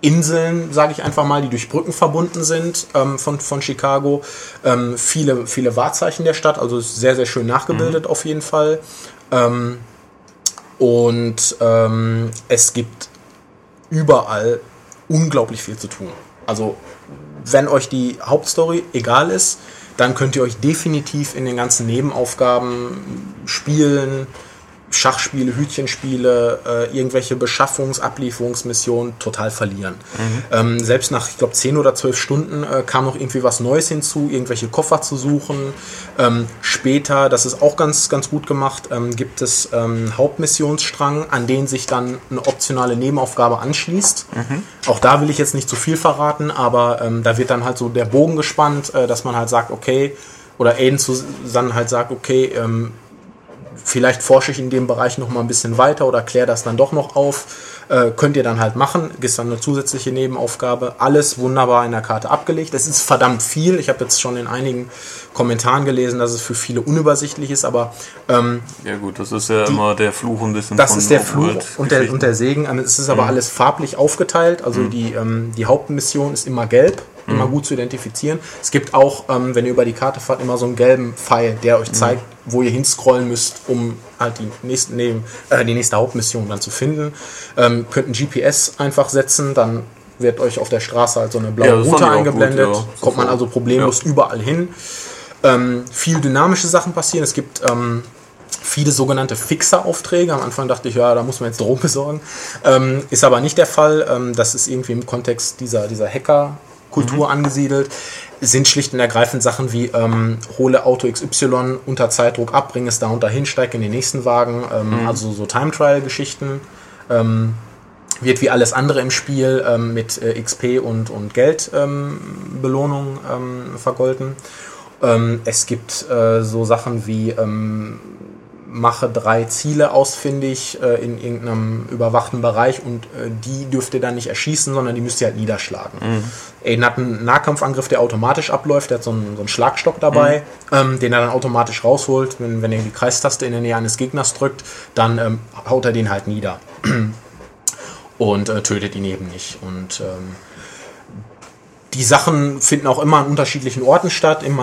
Inseln, sage ich einfach mal, die durch Brücken verbunden sind ähm, von, von Chicago. Ähm, viele, viele Wahrzeichen der Stadt, also sehr, sehr schön nachgebildet auf jeden Fall. Ähm, und ähm, es gibt überall unglaublich viel zu tun. Also wenn euch die Hauptstory egal ist, dann könnt ihr euch definitiv in den ganzen Nebenaufgaben spielen, Schachspiele, Hütchenspiele, äh, irgendwelche Beschaffungs-, Ablieferungsmissionen total verlieren. Ähm, selbst nach, ich glaube, 10 oder 12 Stunden äh, kam noch irgendwie was Neues hinzu, irgendwelche Koffer zu suchen. Ähm, später, das ist auch ganz, ganz gut gemacht, ähm, gibt es ähm, Hauptmissionsstrang, an den sich dann eine optionale Nebenaufgabe anschließt. Auch da will ich jetzt nicht zu viel verraten, aber ähm, da wird dann halt so der Bogen gespannt, äh, dass man halt sagt, okay, oder Aiden zusammen halt sagt, okay, ähm, vielleicht forsche ich in dem Bereich noch mal ein bisschen weiter oder kläre das dann doch noch auf. Äh, könnt ihr dann halt machen. Ist dann eine zusätzliche Nebenaufgabe. Alles wunderbar in der Karte abgelegt. Es ist verdammt viel. Ich habe jetzt schon in einigen Kommentaren gelesen, dass es für viele unübersichtlich ist, aber ähm, Ja gut, das ist ja immer der Fluch ein bisschen das ist der Fluch und der, und der Segen. Ähm, Es ist aber alles farblich aufgeteilt. Also die, ähm, die Hauptmission ist immer gelb, immer gut zu identifizieren. Es gibt auch, ähm, wenn ihr über die Karte fahrt, immer so einen gelben Pfeil, der euch zeigt, wo ihr hinscrollen müsst, um halt die nächste, neben, äh, die nächste Hauptmission dann zu finden. Ähm, könnt ein GPS einfach setzen, dann wird euch auf der Straße halt so eine blaue Ja, Route eingeblendet. gut, ja. Kommt man also problemlos überall hin. Ähm, viel dynamische Sachen passieren. Es gibt ähm, viele sogenannte Fixer-Aufträge. Am Anfang dachte ich, ja, da muss man jetzt Drogen besorgen. Ähm, ist aber nicht der Fall. Ähm, das ist irgendwie im Kontext dieser, dieser Hacker-Kultur angesiedelt. Es sind schlicht und ergreifend Sachen wie ähm, hole Auto XY unter Zeitdruck ab, bring es da und dahin, steig in den nächsten Wagen. Ähm, Also so Time-Trial-Geschichten. Ähm, wird wie alles andere im Spiel ähm, mit äh, XP und, und Geldbelohnung ähm, Belohnung, ähm, vergolten. Ähm, es gibt äh, so Sachen wie ähm, mache drei Ziele ausfindig äh, in irgendeinem überwachten Bereich und äh, die dürft ihr dann nicht erschießen, sondern die müsst ihr halt niederschlagen. Aiden hat einen Nahkampfangriff, der automatisch abläuft, der hat so einen, so einen Schlagstock dabei, ähm, den er dann automatisch rausholt. Wenn, wenn ihr die Kreistaste in der Nähe eines Gegners drückt, dann ähm, haut er den halt nieder und äh, tötet ihn eben nicht. Und ähm, die Sachen finden auch immer an unterschiedlichen Orten statt, in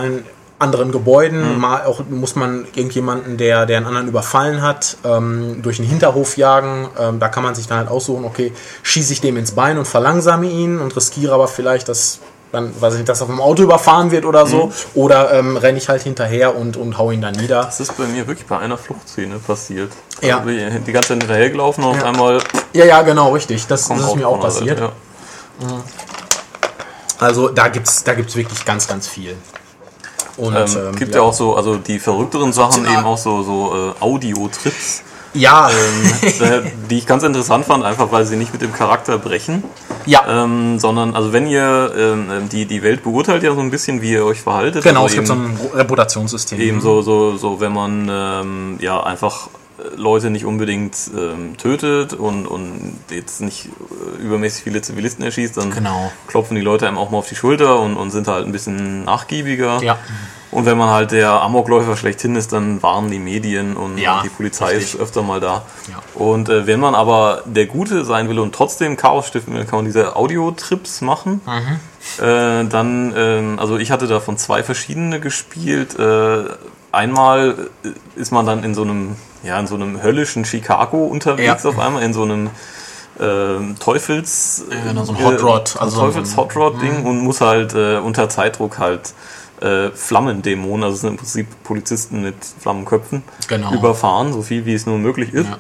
anderen Gebäuden. Mal auch muss man irgendjemanden, der, der einen anderen überfallen hat, ähm, durch den Hinterhof jagen. Ähm, da kann man sich dann halt aussuchen, okay, schieße ich dem ins Bein und verlangsame ihn und riskiere aber vielleicht, dass dann, weiß ich nicht, dass er vom Auto überfahren wird oder so. Oder ähm, renne ich halt hinterher und, und hau ihn dann nieder. Das ist bei mir wirklich bei einer Fluchtszene passiert. Ja. Also die, ganze Zeit hinterhergelaufen und auf Ja. einmal Ja, ja, genau, richtig. Das, das ist mir auch passiert. Ja. Also da gibt's, da gibt's wirklich ganz, ganz viel. Und Ähm, ähm, gibt ja. auch so, also die verrückteren Sachen eben auch so, so äh, Audio-Trips, ja, ähm, äh, die ich ganz interessant fand, einfach weil sie nicht mit dem Charakter brechen, ja, ähm, sondern also wenn ihr ähm, ähm, die die Welt beurteilt ja so ein bisschen, wie ihr euch verhaltet. genau. also es gibt so eben, ein Reputationssystem. eben so so so, wenn man ähm, ja einfach Leute nicht unbedingt ähm, tötet und, und jetzt nicht äh, übermäßig viele Zivilisten erschießt, dann Genau. klopfen die Leute einem auch mal auf die Schulter und, und sind halt ein bisschen nachgiebiger. Ja. Und wenn man halt der Amokläufer schlechthin ist, dann warnen die Medien und Ja, die Polizei richtig. ist öfter mal da. Ja. Und äh, wenn man aber der Gute sein will und trotzdem Chaos stiften will, kann man diese Audio-Trips machen. Mhm. Äh, dann, ähm, also ich hatte davon zwei verschiedene gespielt. Äh, einmal äh, ist man dann in so einem, ja, in so einem höllischen Chicago unterwegs Ja. auf einmal, in so einem ähm, Teufels... Ja, genau, so ein Hot Rod, Äh, also Teufels so ein- Hot Rod Ding und muss halt äh, unter Zeitdruck halt äh, Flammendämonen, also sind im Prinzip Polizisten mit Flammenköpfen, Genau. überfahren, so viel wie es nur möglich ist. Ja.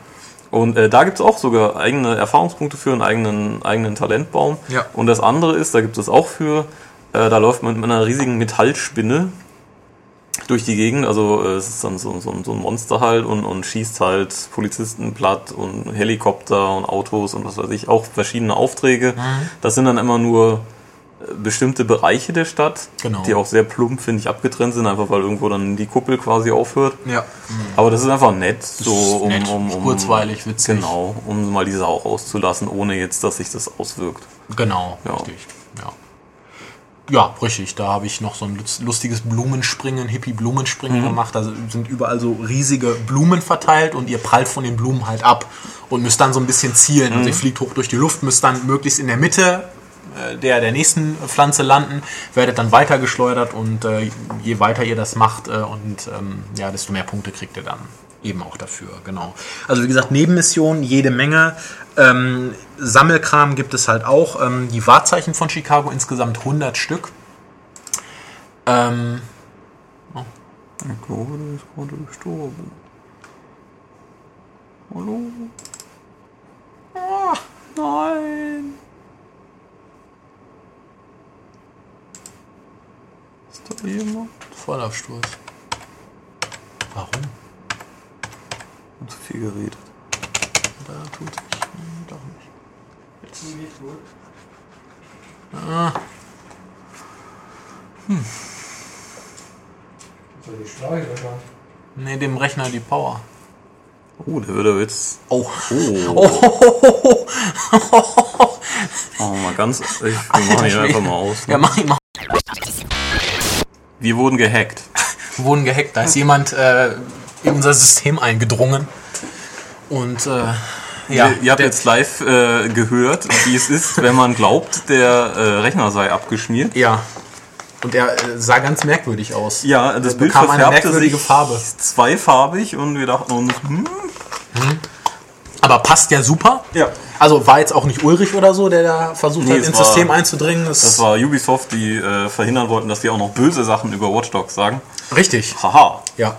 Und äh, da gibt es auch sogar eigene Erfahrungspunkte für, einen eigenen, eigenen Talentbaum. Ja. Und das andere ist, da gibt es auch für, äh, da läuft man mit einer riesigen Metallspinne durch die Gegend. Also äh, es ist dann so, so, so ein Monster halt und, und schießt halt Polizisten platt und Helikopter und Autos und was weiß ich, auch verschiedene Aufträge. Mhm. Das sind dann immer nur äh, bestimmte Bereiche der Stadt, Genau. die auch sehr plump, finde ich, abgetrennt sind, einfach weil irgendwo dann die Kuppel quasi aufhört. Ja. Aber das ist einfach nett, so um, nett, um, um kurzweilig, witzig. Genau, um mal die Sau rauszulassen, ohne jetzt, dass sich das auswirkt. Genau, Ja. richtig. Ja. Richtig. Da habe ich noch so ein lustiges Blumenspringen, Hippie-Blumenspringen Mhm. gemacht. Da sind überall so riesige Blumen verteilt und ihr prallt von den Blumen halt ab und müsst dann so ein bisschen zielen. Also Mhm. ihr fliegt hoch durch die Luft, müsst dann möglichst in der Mitte äh, der, der nächsten Pflanze landen, werdet dann weitergeschleudert und äh, je weiter ihr das macht äh, und ähm, ja, desto mehr Punkte kriegt ihr dann eben auch dafür, genau. Also wie gesagt, Nebenmissionen, jede Menge. Ähm, Sammelkram gibt es halt auch. Ähm, die Wahrzeichen von Chicago, insgesamt 100 Stück. Ähm, Ich glaube, der ist gerade gestorben. Hallo? Ah, nein. Ist da jemand? Vollaufsturz. Warum? Hat zu viel geredet. Da tut sich hm, doch nicht. Jetzt geht's gut. Ah. Nee, dem Rechner die Power. Oh, der wird aber jetzt. Oh. Oh. Oh, mal ganz. Ich, wir machen ihn einfach mal aus. Ja, Ne? mach ich mal. Wir wurden gehackt. Wir wurden gehackt. Da ist jemand äh, in unser System eingedrungen. Und äh, ja, ihr, ihr habt jetzt live äh, gehört, wie es ist, wenn man glaubt, der äh, Rechner sei abgeschmiert. Ja. Und er äh, sah ganz merkwürdig aus. Ja, das Er Bild verfärbte sich Farbe. zweifarbig und wir dachten uns, hm, Aber passt ja super. ja. Also war jetzt auch nicht Ulrich oder so, der da versucht Nee, hat, ins war- System einzudringen. Das, Das war Ubisoft, die äh, verhindern wollten, dass die auch noch böse Sachen über Watch Dogs sagen. richtig. Haha, Ja.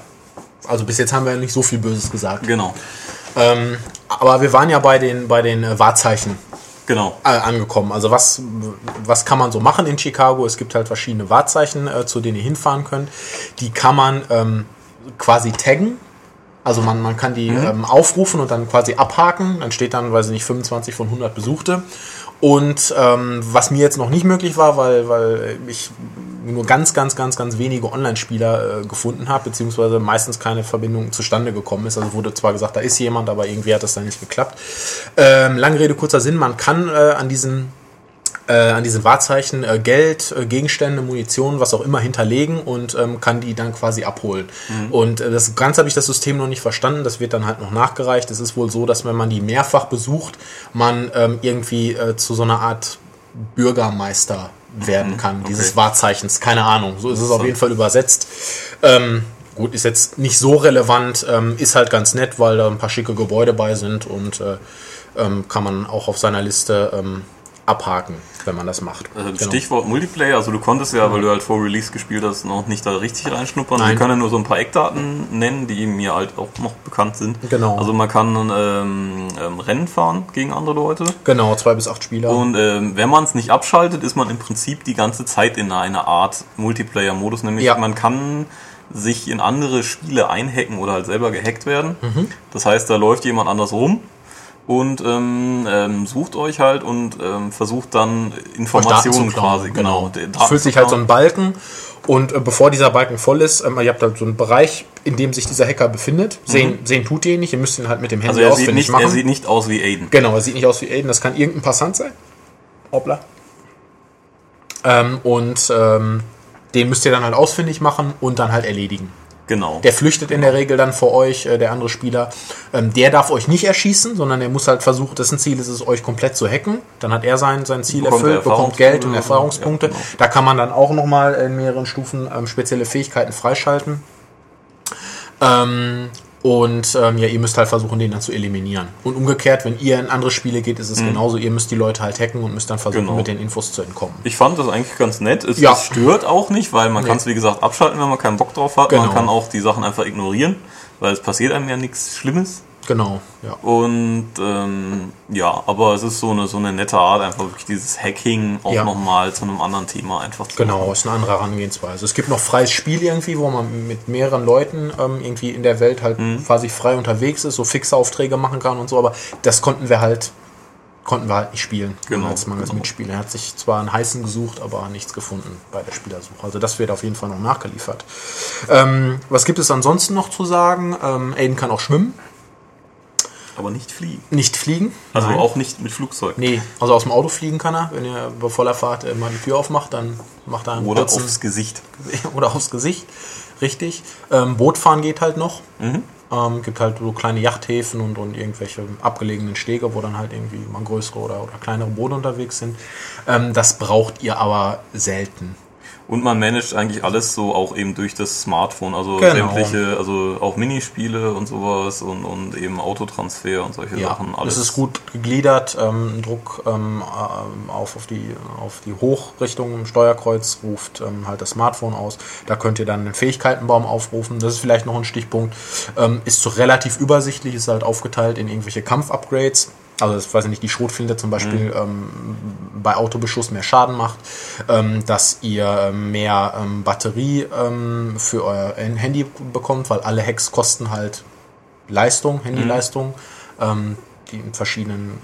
Also bis jetzt haben wir nicht so viel Böses gesagt. genau. Ähm, aber wir waren ja bei den, bei den äh, Wahrzeichen Genau. äh, angekommen. Also was, was kann man so machen in Chicago? Es gibt halt verschiedene Wahrzeichen, äh, zu denen ihr hinfahren könnt. Die kann man ähm, quasi taggen. Also man, man kann die ähm, aufrufen und dann quasi abhaken. Dann steht dann, weiß ich nicht, 25 von 100 Besuchte. Und ähm, was mir jetzt noch nicht möglich war, weil, weil ich nur ganz, ganz, ganz, ganz wenige Online-Spieler äh, gefunden habe, beziehungsweise meistens keine Verbindung zustande gekommen ist. Also wurde zwar gesagt, da ist jemand, aber irgendwie hat das dann nicht geklappt. Ähm, lange Rede, kurzer Sinn, man kann äh, an diesen äh, an diesen Wahrzeichen äh, Geld, äh, Gegenstände, Munition, was auch immer hinterlegen und ähm, kann die dann quasi abholen. Und äh, das Ganze habe ich das System noch nicht verstanden, das wird dann halt noch nachgereicht. Es ist wohl so, dass wenn man die mehrfach besucht, man ähm, irgendwie äh, zu so einer Art Bürgermeister werden kann, dieses Wahrzeichens. Keine Ahnung, so ist es auf jeden Fall übersetzt. Ähm, gut, ist jetzt nicht so relevant, ähm, ist halt ganz nett, weil da ein paar schicke Gebäude bei sind und äh, ähm, kann man auch auf seiner Liste ähm, abhaken, wenn man das macht. Äh, Genau. Stichwort Multiplayer, also du konntest ja, weil du halt vor Release gespielt hast, noch nicht da richtig reinschnuppern. Nein. Wir können ja nur so ein paar Eckdaten nennen, die mir halt auch noch bekannt sind. Genau. Also man kann ähm, ähm, Rennen fahren gegen andere Leute. Genau, zwei bis acht Spieler. Und ähm, wenn man es nicht abschaltet, ist man im Prinzip die ganze Zeit in einer Art Multiplayer-Modus. Nämlich Ja. man kann sich in andere Spiele einhacken oder halt selber gehackt werden. Mhm. Das heißt, da läuft jemand anders rum und ähm, ähm, sucht euch halt und ähm, versucht dann Informationen quasi. Genau. füllt zu sich halt so ein Balken und äh, bevor dieser Balken voll ist, ähm, ihr habt halt so einen Bereich, in dem sich dieser Hacker befindet. Sehen, sehen tut ihr ihn nicht, ihr müsst ihn halt mit dem Mhm. Also Handy er sieht, ausfindig nicht, machen. er sieht nicht aus wie Aiden. Genau, er sieht nicht aus wie Aiden, das kann irgendein Passant sein. Hoppla. Ähm, und ähm, den müsst ihr dann halt ausfindig machen und dann halt erledigen. Genau. Der flüchtet in der Regel dann vor euch, äh, der andere Spieler. Ähm, der darf euch nicht erschießen, sondern er muss halt versuchen, dessen Ziel ist es, euch komplett zu hacken. Dann hat er sein, sein Ziel Bekommt erfüllt, bekommt Geld und Erfahrungspunkte. Ja, genau. Da kann man dann auch nochmal in mehreren Stufen ähm, spezielle Fähigkeiten freischalten. Ähm, und ähm, ja, ihr müsst halt versuchen, den dann zu eliminieren. Und umgekehrt, wenn ihr in andere Spiele geht, ist es genauso. Ihr müsst die Leute halt hacken und müsst dann versuchen, Genau. mit den Infos zu entkommen. Ich fand das eigentlich ganz nett. Es, Ja. es stört auch nicht, weil man kann es wie gesagt abschalten, wenn man keinen Bock drauf hat. Genau. Man kann auch die Sachen einfach ignorieren, weil es passiert einem ja nichts Schlimmes. Genau, ja. Und ähm, ja, aber es ist so eine so eine nette Art, einfach wirklich dieses Hacking auch Ja. nochmal zu einem anderen Thema einfach zu Genau, ist eine andere Herangehensweise. Es gibt noch freies Spiel irgendwie, wo man mit mehreren Leuten ähm, irgendwie in der Welt halt Mhm. quasi frei unterwegs ist, so fixe Aufträge machen kann und so, aber das konnten wir halt konnten wir halt nicht spielen, Genau, als mangels genau. Mitspieler. Er hat sich zwar einen heißen gesucht, aber nichts gefunden bei der Spielersuche. Also das wird auf jeden Fall noch nachgeliefert. Ähm, was gibt es ansonsten noch zu sagen? Ähm, Aiden kann auch schwimmen, Aber nicht fliegen. nicht fliegen. Also Nein. auch nicht mit Flugzeug. Nee, also aus dem Auto fliegen kann er. Wenn ihr bei voller Fahrt äh, mal die Tür aufmacht, dann macht er einen Oder kurzen- aufs Gesicht. oder aufs Gesicht. Richtig. Ähm, Bootfahren geht halt noch. Mhm. Ähm, gibt halt so kleine Yachthäfen und, und irgendwelche abgelegenen Stege, wo dann halt irgendwie mal größere oder, oder kleinere Boote unterwegs sind. Ähm, das braucht ihr aber selten. Und man managt eigentlich alles so auch eben durch das Smartphone, also Genau. sämtliche, also auch Minispiele und sowas und, und eben Autotransfer und solche Ja, Sachen. Alles es ist gut gegliedert. Ähm, Druck ähm, ähm, auf, auf, die, auf die Hochrichtung im Steuerkreuz ruft ähm, halt das Smartphone aus. Da könnt ihr dann einen Fähigkeitenbaum aufrufen. Das ist vielleicht noch ein Stichpunkt. Ähm, ist so relativ übersichtlich, ist halt aufgeteilt in irgendwelche Kampf-Upgrades. Also, das weiß ich nicht, die Schrotflinte zum Beispiel ähm, bei Autobeschuss mehr Schaden macht, ähm, dass ihr ähm, mehr ähm, Batterie ähm, für euer Handy bekommt, weil alle Hacks kosten halt Leistung, Handyleistung, ähm, die in verschiedenen,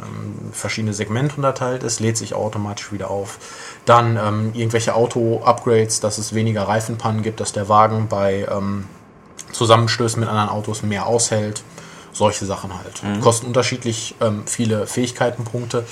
verschiedene Segmente unterteilt ist, lädt sich automatisch wieder auf. Dann irgendwelche Auto-Upgrades, dass es weniger Reifenpannen gibt, dass der Wagen bei Zusammenstößen mit anderen Autos mehr aushält. Solche Sachen halt. Kosten unterschiedlich ähm, viele Fähigkeitenpunkte.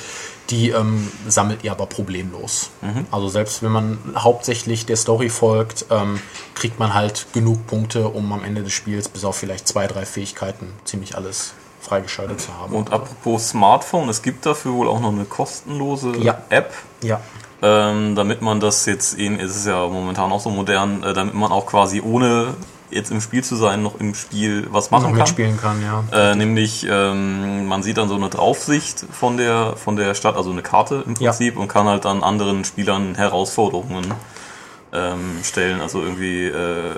Die ähm, sammelt ihr aber problemlos. Also selbst wenn man hauptsächlich der Story folgt, ähm, kriegt man halt genug Punkte, um am Ende des Spiels bis auf vielleicht zwei, drei Fähigkeiten ziemlich alles freigeschaltet zu haben. Und apropos Smartphone, es gibt dafür wohl auch noch eine kostenlose Ja. App, ja, ähm, damit man das jetzt eben, es ist ja momentan auch so modern, äh, damit man auch quasi ohne jetzt im Spiel zu sein, noch im Spiel was machen noch kann. mitspielen kann, ja. Äh, nämlich, ähm, man sieht dann so eine Draufsicht von der, von der Stadt, also eine Karte im Ja. Prinzip, und kann halt dann anderen Spielern Herausforderungen ähm, stellen. Also irgendwie äh,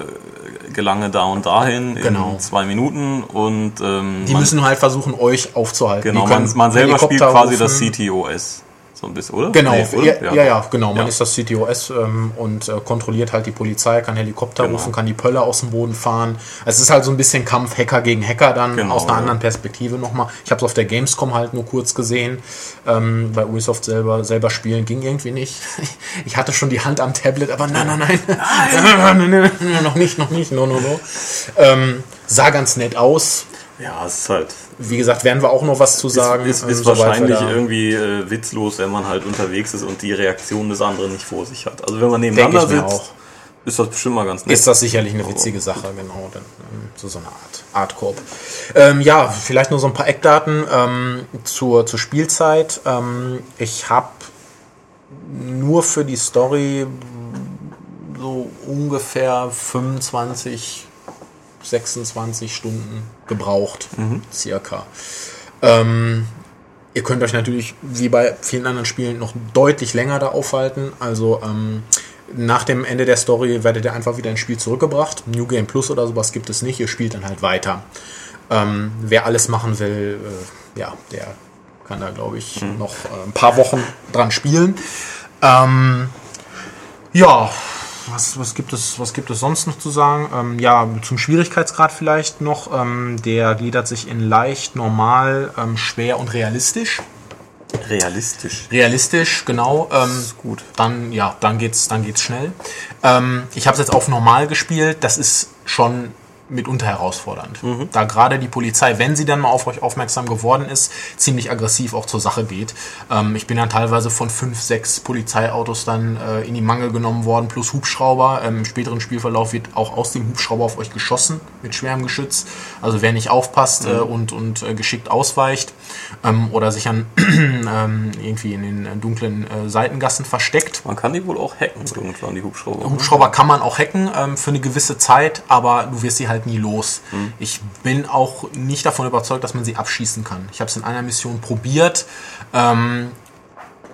gelange da und dahin Genau. in zwei Minuten und ähm, Die man, müssen halt versuchen, euch aufzuhalten. genau, man, man selber spielt quasi das rufen. CTOS. So ein bisschen, oder? Genau, Nee, oder? ja, ja, ja, genau. Man Ja. ist das CTOS ähm, und äh, kontrolliert halt die Polizei, kann Helikopter Genau. rufen, kann die Pölle aus dem Boden fahren. Es ist halt so ein bisschen Kampf Hacker gegen Hacker dann Genau, aus einer ja. anderen Perspektive nochmal. Ich habe es auf der Gamescom halt nur kurz gesehen. Ähm, bei Ubisoft selber, selber spielen ging irgendwie nicht. Ich hatte schon die Hand am Tablet, aber nein, nein, nein. nein, nein, nein, nein, noch nicht, noch nicht, no, no, no. Ähm, sah ganz nett aus. Ja, es ist halt. Wie gesagt, werden wir auch noch was zu sagen. ist, ist sobald wir wahrscheinlich irgendwie äh, witzlos, wenn man halt unterwegs ist und die Reaktion des anderen nicht vor sich hat. Also wenn man nebeneinander sitzt, auch. ist das bestimmt mal ganz nett. ist das sicherlich eine witzige Sache, genau. Dann, ähm, so, so eine Art Art-Korb. Ähm, ja, vielleicht nur so ein paar Eckdaten ähm, zur, zur Spielzeit. Ähm, ich habe nur für die Story so ungefähr 25, 26 Stunden gebraucht, circa. Ähm, Ihr könnt euch natürlich, wie bei vielen anderen Spielen, noch deutlich länger da aufhalten. Also ähm, nach dem Ende der Story werdet ihr einfach wieder ins Spiel zurückgebracht. New Game Plus oder sowas gibt es nicht. Ihr spielt dann halt weiter. Ähm, wer alles machen will, äh, ja, der kann da, glaube ich, noch äh, ein paar Wochen dran spielen. Ähm, ja, was, was, gibt es, was gibt es sonst noch zu sagen? Ähm, ja, zum Schwierigkeitsgrad vielleicht noch. Ähm, der gliedert sich in leicht, normal, ähm, schwer und realistisch. Realistisch. Realistisch, genau. Ähm, ist gut. Dann, ja, dann geht's, dann geht's schnell. Ähm, ich habe es jetzt auf normal gespielt. Das ist schon mitunter herausfordernd. Da gerade die Polizei, wenn sie dann mal auf euch aufmerksam geworden ist, ziemlich aggressiv auch zur Sache geht. Ähm, ich bin dann teilweise von fünf, sechs Polizeiautos dann äh, in die Mangel genommen worden, plus Hubschrauber. Ähm, Im späteren Spielverlauf wird auch aus dem Hubschrauber auf euch geschossen mit schwerem Geschütz. Also wer nicht aufpasst äh, und, und äh, geschickt ausweicht ähm, oder sich an ähm, irgendwie in den äh, dunklen äh, Seitengassen versteckt, Man kann die wohl auch hacken irgendwann, die Hubschrauber. Hubschrauber kann man auch hacken ähm, für eine gewisse Zeit, aber du wirst sie halt halt nie los. Ich bin auch nicht davon überzeugt, dass man sie abschießen kann. Ich habe es in einer Mission probiert. Ähm,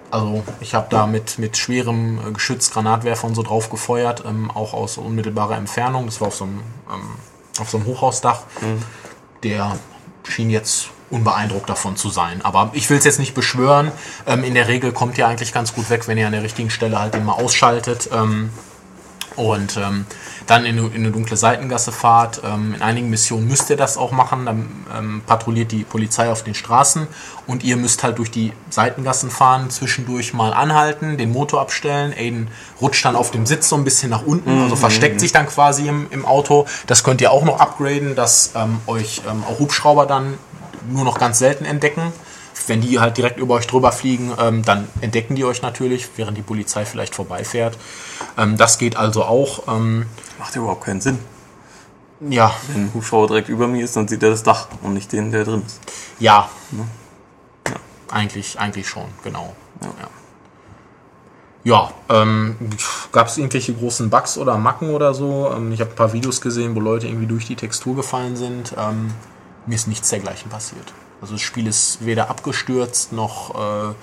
also ich habe da mit, mit schwerem äh, Geschütz, Granatwerfer und so drauf gefeuert, ähm, auch aus unmittelbarer Entfernung. Das war auf so einem, ähm, auf so einem Hochhausdach. Der schien jetzt unbeeindruckt davon zu sein. Aber ich will es jetzt nicht beschwören. Ähm, in der Regel kommt ihr eigentlich ganz gut weg, wenn ihr an der richtigen Stelle halt den mal ausschaltet. Ähm, und ähm, dann in, eine- in eine dunkle Seitengasse fahrt. Ähm, in einigen Missionen müsst ihr das auch machen. Dann ähm, patrouilliert die Polizei auf den Straßen und ihr müsst halt durch die Seitengassen fahren, zwischendurch mal anhalten, den Motor abstellen. Aiden rutscht dann auf dem Sitz so ein bisschen nach unten, also versteckt sich dann quasi im, im Auto. Das könnt ihr auch noch upgraden, dass ähm, euch ähm, auch Hubschrauber dann nur noch ganz selten entdecken. Wenn die halt direkt über euch drüber fliegen, ähm, dann entdecken die euch natürlich, während die Polizei vielleicht vorbeifährt. Ähm, das geht also auch. Ähm, Macht ja überhaupt keinen Sinn. ja, Wenn ein Hubschrauber direkt über mir ist, dann sieht er das Dach und nicht den, der drin ist. ja. Eigentlich, eigentlich schon, genau. Ja. Ja, ähm, gab es irgendwelche großen Bugs oder Macken oder so? Ähm, ich habe ein paar Videos gesehen, wo Leute irgendwie durch die Textur gefallen sind. Ähm, mir ist nichts dergleichen passiert. Also das Spiel ist weder abgestürzt noch äh,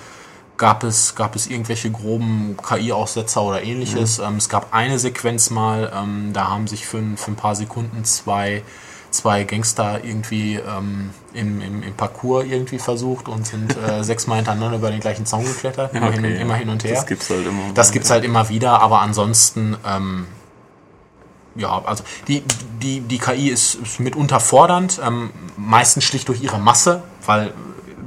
gab es gab es irgendwelche groben KI-Aussetzer oder ähnliches. Ähm, es gab eine Sequenz mal, ähm, da haben sich für, ein- für ein paar Sekunden zwei zwei Gangster irgendwie ähm, im, im, im Parcours irgendwie versucht und sind äh, sechsmal hintereinander über den gleichen Zaun geklettert, immer, hin, Okay, immer ja. hin und her. Das gibt's halt immer. Das gibt's halt immer wieder, aber ansonsten, ähm, ja, also die, die, die KI ist, ist mitunter fordernd, ähm, meistens schlicht durch ihre Masse, weil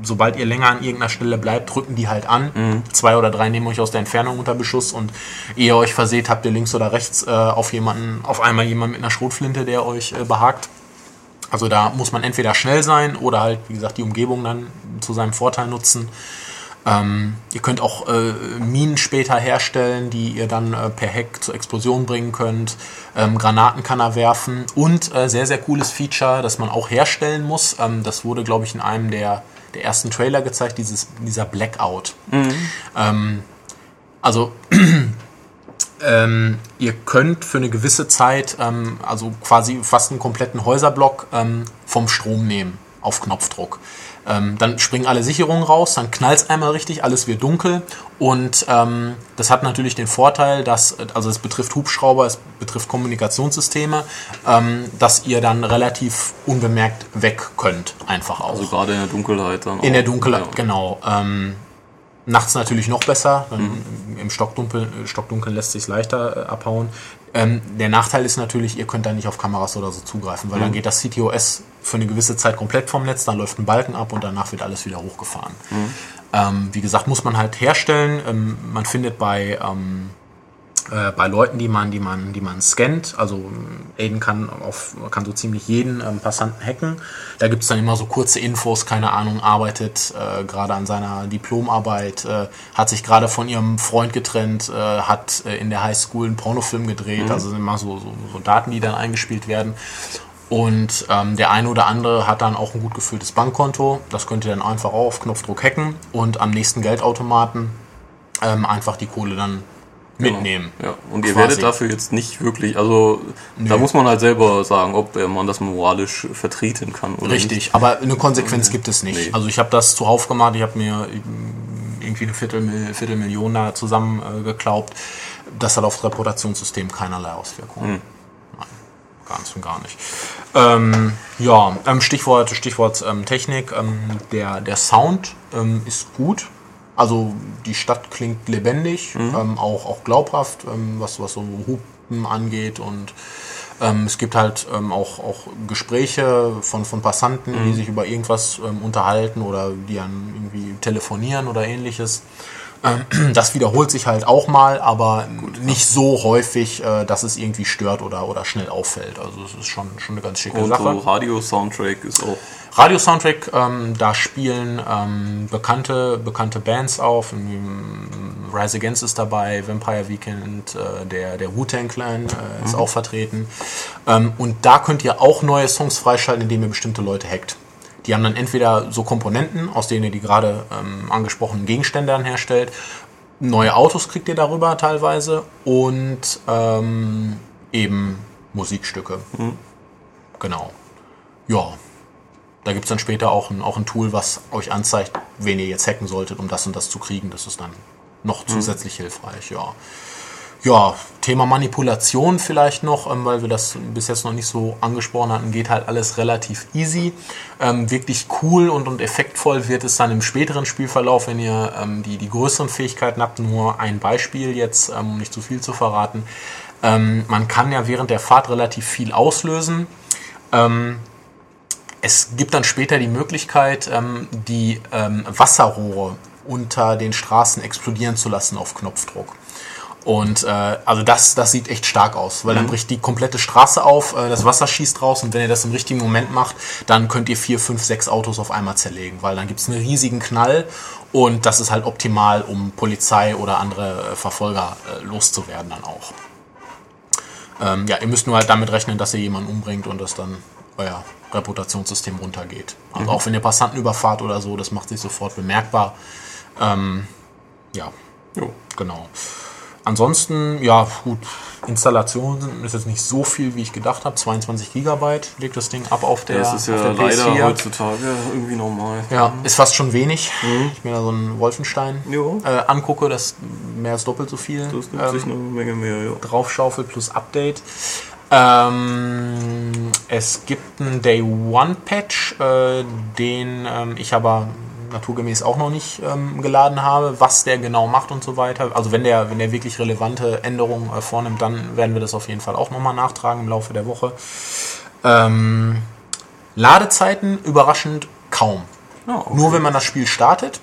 sobald ihr länger an irgendeiner Stelle bleibt, drücken die halt an. Zwei oder drei nehmen euch aus der Entfernung unter Beschuss und ehe ihr euch verseht, habt ihr links oder rechts äh, auf jemanden, auf einmal jemanden mit einer Schrotflinte, der euch äh, behagt. Also da muss man entweder schnell sein oder halt, wie gesagt, die Umgebung dann zu seinem Vorteil nutzen. Ähm, ihr könnt auch äh, Minen später herstellen, die ihr dann äh, per Hack zur Explosion bringen könnt. Ähm, Granaten kann er werfen. Und äh, sehr, sehr cooles Feature, das man auch herstellen muss. Ähm, das wurde, glaube ich, in einem der, der ersten Trailer gezeigt, dieses, dieser Blackout. Ähm, also ähm, ihr könnt für eine gewisse Zeit, ähm, also quasi fast einen kompletten Häuserblock ähm, vom Strom nehmen auf Knopfdruck. Ähm, dann springen alle Sicherungen raus, dann knallt es einmal richtig, alles wird dunkel und ähm, das hat natürlich den Vorteil, dass, also es betrifft Hubschrauber, es betrifft Kommunikationssysteme, ähm, dass ihr dann relativ unbemerkt weg könnt, einfach auch. Also gerade in der Dunkelheit dann. In der. Dunkelheit, Ja. genau. Ähm, nachts natürlich noch besser. Mhm. Im Stockdunkel, Stockdunkeln lässt sich leichter äh, abhauen. Ähm, der Nachteil ist natürlich, ihr könnt da nicht auf Kameras oder so zugreifen, Mhm. weil dann geht das CTOS für eine gewisse Zeit komplett vom Netz, dann läuft ein Balken ab und danach wird alles wieder hochgefahren. Mhm. Ähm, wie gesagt, muss man halt herstellen. Ähm, man findet bei ähm, äh, bei Leuten, die man, die man, die man scannt. Also Aiden kann auf, kann so ziemlich jeden ähm, Passanten hacken. Da gibt's dann immer so kurze Infos, keine Ahnung, arbeitet äh, gerade an seiner Diplomarbeit, äh, hat sich gerade von ihrem Freund getrennt, äh, hat äh, in der Highschool einen Pornofilm gedreht. Also sind immer so, so, so Daten, die dann eingespielt werden. Und ähm, der eine oder andere hat dann auch ein gut gefülltes Bankkonto. Das könnt ihr dann einfach auch auf Knopfdruck hacken und am nächsten Geldautomaten ähm, einfach die Kohle dann mitnehmen. Ja, und ihr Quasi. werdet dafür jetzt nicht wirklich, also da muss man halt selber sagen, ob äh, man das moralisch vertreten kann oder Richtig, aber eine Konsequenz gibt es nicht. Nee. Also ich habe das zuhauf gemacht, ich habe mir irgendwie eine Viertelmil Viertelmillion da zusammen äh. Das hat auf das Reputationssystem keinerlei Auswirkungen. Hm. Nein, ganz und gar nicht. Ähm, ja, ähm, Stichwort, Stichwort ähm, Technik. Ähm, der, der Sound ähm, ist gut. Also die Stadt klingt lebendig, ähm, auch, auch glaubhaft, ähm, was, was so Hupen angeht und ähm, es gibt halt ähm, auch, auch Gespräche von, von Passanten, die sich über irgendwas ähm, unterhalten oder die dann irgendwie telefonieren oder ähnliches. Ähm, das wiederholt sich halt auch mal, aber nicht so häufig, äh, dass es irgendwie stört oder, oder schnell auffällt. Also es ist schon, schon eine ganz schicke Und Sache. so Radio-Soundtrack ist auch Radio-Soundtrack, ähm, da spielen ähm, bekannte, bekannte Bands auf. Ähm, Rise Against ist dabei, Vampire Weekend, äh, der, der Wu-Tang Clan äh, ist auch vertreten. Ähm, und da könnt ihr auch neue Songs freischalten, indem ihr bestimmte Leute hackt. Die haben dann entweder so Komponenten, aus denen ihr die gerade ähm, angesprochenen Gegenstände dann herstellt. Neue Autos kriegt ihr darüber teilweise und ähm, eben Musikstücke. genau. Ja. Da gibt es dann später auch ein, auch ein Tool, was euch anzeigt, wen ihr jetzt hacken solltet, um das und das zu kriegen. Das ist dann noch zusätzlich hilfreich, ja. Ja, Thema Manipulation vielleicht noch, ähm, weil wir das bis jetzt noch nicht so angesprochen hatten, geht halt alles relativ easy. Ähm, wirklich cool und, und effektvoll wird es dann im späteren Spielverlauf, wenn ihr ähm, die, die größeren Fähigkeiten habt. Nur ein Beispiel jetzt, ähm, um nicht zu viel zu verraten. Ähm, man kann ja während der Fahrt relativ viel auslösen. Es gibt dann später die Möglichkeit, ähm, die ähm, Wasserrohre unter den Straßen explodieren zu lassen auf Knopfdruck. Und äh, also das, das sieht echt stark aus, weil dann bricht die komplette Straße auf, äh, das Wasser schießt raus und wenn ihr das im richtigen Moment macht, dann könnt ihr vier, fünf, sechs Autos auf einmal zerlegen, weil dann gibt es einen riesigen Knall und das ist halt optimal, um Polizei oder andere äh, Verfolger äh, loszuwerden dann auch. Ähm, ja, ihr müsst nur halt damit rechnen, dass ihr jemanden umbringt und das dann euer Reputationssystem runtergeht. Also auch wenn ihr Passanten überfahrt oder so, das macht sich sofort bemerkbar. Ähm, ja, Jo. genau. Ansonsten, ja, gut, Installation ist jetzt nicht so viel, wie ich gedacht habe. 22 Gigabyte legt das Ding ab auf der, Das ist ja der leider PS4. heutzutage irgendwie normal. Ja, ist fast schon wenig. Ich mir da so einen Wolfenstein äh, angucke, das mehr als doppelt so viel Das nimmt ähm, sich eine Menge mehr, ja. draufschaufelt plus Update. Ähm, es gibt einen Day One Patch, äh, den ähm, ich aber naturgemäß auch noch nicht ähm, geladen habe, was der genau macht und so weiter. Also wenn der, wenn der wirklich relevante Änderungen äh, vornimmt, dann werden wir das auf jeden Fall auch nochmal nachtragen im Laufe der Woche. Ähm, Ladezeiten überraschend kaum. Ja, okay. Nur wenn man das Spiel startet,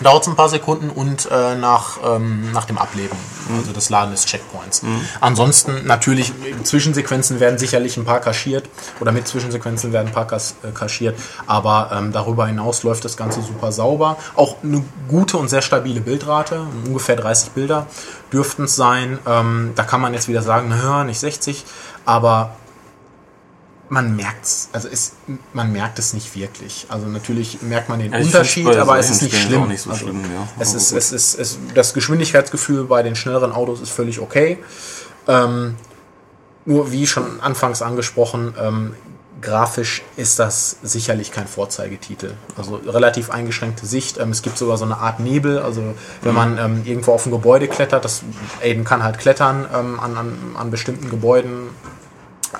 dauert es ein paar Sekunden und äh, nach, ähm, nach dem Ableben, also das Laden des Checkpoints. Ansonsten natürlich, Zwischensequenzen werden sicherlich ein paar kaschiert oder mit Zwischensequenzen werden ein paar kas äh, kaschiert, aber ähm, darüber hinaus läuft das Ganze super sauber. Auch eine gute und sehr stabile Bildrate, ungefähr 30 Bilder dürften es sein. Ähm, da kann man jetzt wieder sagen, naja, nicht 60, aber man merkt's, also es, man merkt es nicht wirklich. Also natürlich merkt man den Ja, Unterschied, aber es ist nicht schlimm. nicht so also, schlimm, ja. Es ist, gut. es ist, es, das Geschwindigkeitsgefühl bei den schnelleren Autos ist völlig okay. Ähm, nur wie schon anfangs angesprochen, ähm, grafisch ist das sicherlich kein Vorzeigetitel. Also relativ eingeschränkte Sicht. Ähm, es gibt sogar so eine Art Nebel. Also wenn man ähm, irgendwo auf ein Gebäude klettert, das Aiden kann halt klettern ähm, an, an, an bestimmten Gebäuden.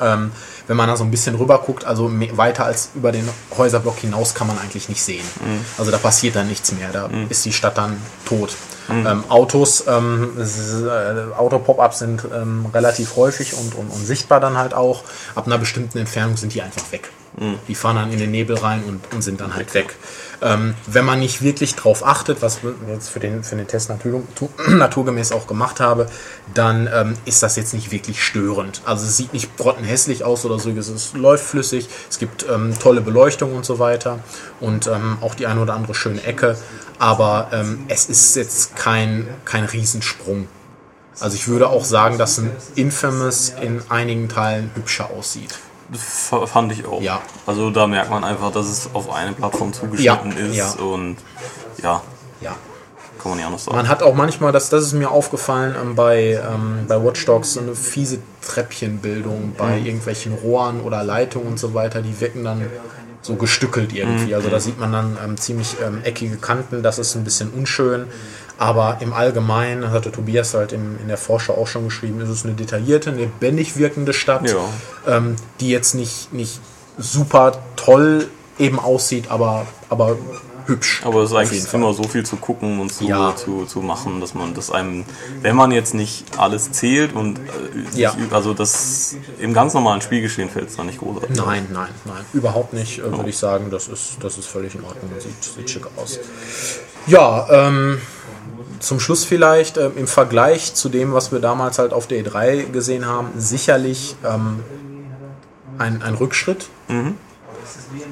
Ähm, wenn man da so ein bisschen rüber guckt, also weiter als über den Häuserblock hinaus kann man eigentlich nicht sehen. Also da passiert dann nichts mehr, da ist die Stadt dann tot. Ähm, Autos, ähm, äh, Auto-Pop-Ups sind ähm, relativ häufig und, und, und sichtbar dann halt auch. Ab einer bestimmten Entfernung sind die einfach weg. Die fahren dann in den Nebel rein und, und sind dann halt weg. Ähm, wenn man nicht wirklich drauf achtet, was wir jetzt für den, für den Test natur, tu- naturgemäß auch gemacht habe, dann ähm, ist das jetzt nicht wirklich störend. Also es sieht nicht grottenhässlich aus oder so, es läuft flüssig, es gibt ähm, tolle Beleuchtung und so weiter und ähm, auch die eine oder andere schöne Ecke, aber ähm, es ist jetzt kein, kein Riesensprung. Also ich würde auch sagen, dass ein Infamous in einigen Teilen hübscher aussieht. Fand ich auch. Ja. Also da merkt man einfach, dass es auf eine Plattform zugeschnitten Ja, ist ja. und ja, Ja. kann man ja noch sagen. Man hat auch manchmal, das, das ist mir aufgefallen, ähm, bei, ähm, bei Watch Dogs so eine fiese Treppchenbildung bei irgendwelchen Rohren oder Leitungen und so weiter. Die wirken dann so gestückelt irgendwie. Also da sieht man dann ähm, ziemlich ähm, eckige Kanten. Das ist ein bisschen unschön. Aber im Allgemeinen, das hatte Tobias halt im, in der Vorschau auch schon geschrieben, ist es eine detaillierte, eine lebendig wirkende Stadt, Ja. ähm, die jetzt nicht, nicht super toll eben aussieht, aber, aber hübsch. Aber es ist eigentlich immer so viel zu gucken und zu, Ja. zu, zu machen, dass man das einem, wenn man jetzt nicht alles zählt und äh, sich Ja. üb- also das im ganz normalen Spielgeschehen fällt es da nicht großartig. Nein, nein, nein, überhaupt nicht, äh, würde ich sagen. Das ist, das ist völlig in Ordnung und sieht, sieht schick aus. Ja, ähm, zum Schluss vielleicht ähm, im Vergleich zu dem, was wir damals halt auf der E3 gesehen haben, sicherlich ähm, ein, ein Rückschritt,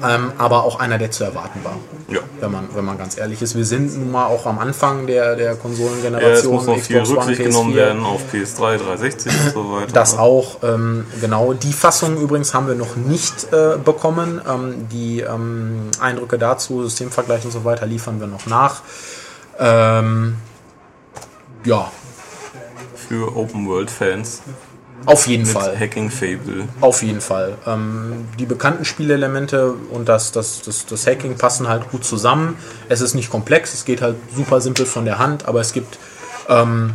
ähm, aber auch einer, der zu erwarten war. Ja. Wenn man, wenn man ganz ehrlich ist. Wir sind nun mal auch am Anfang der, der Ja, es Konsolengeneration. muss noch viel Rücksicht genommen PS4. werden auf PS3, 360 und so weiter. Das auch, ähm, genau. Die Fassung übrigens haben wir noch nicht äh, bekommen. Ähm, die ähm, Eindrücke dazu, Systemvergleich und so weiter, liefern wir noch nach. Ähm, ja, Für Open World Fans Auf jeden mit Fall. Hacking Fable. Auf jeden Fall. Ähm, die bekannten Spielelemente und das, das, das, das Hacking passen halt gut zusammen. Es ist nicht komplex, es geht halt super simpel von der Hand, aber es gibt ähm,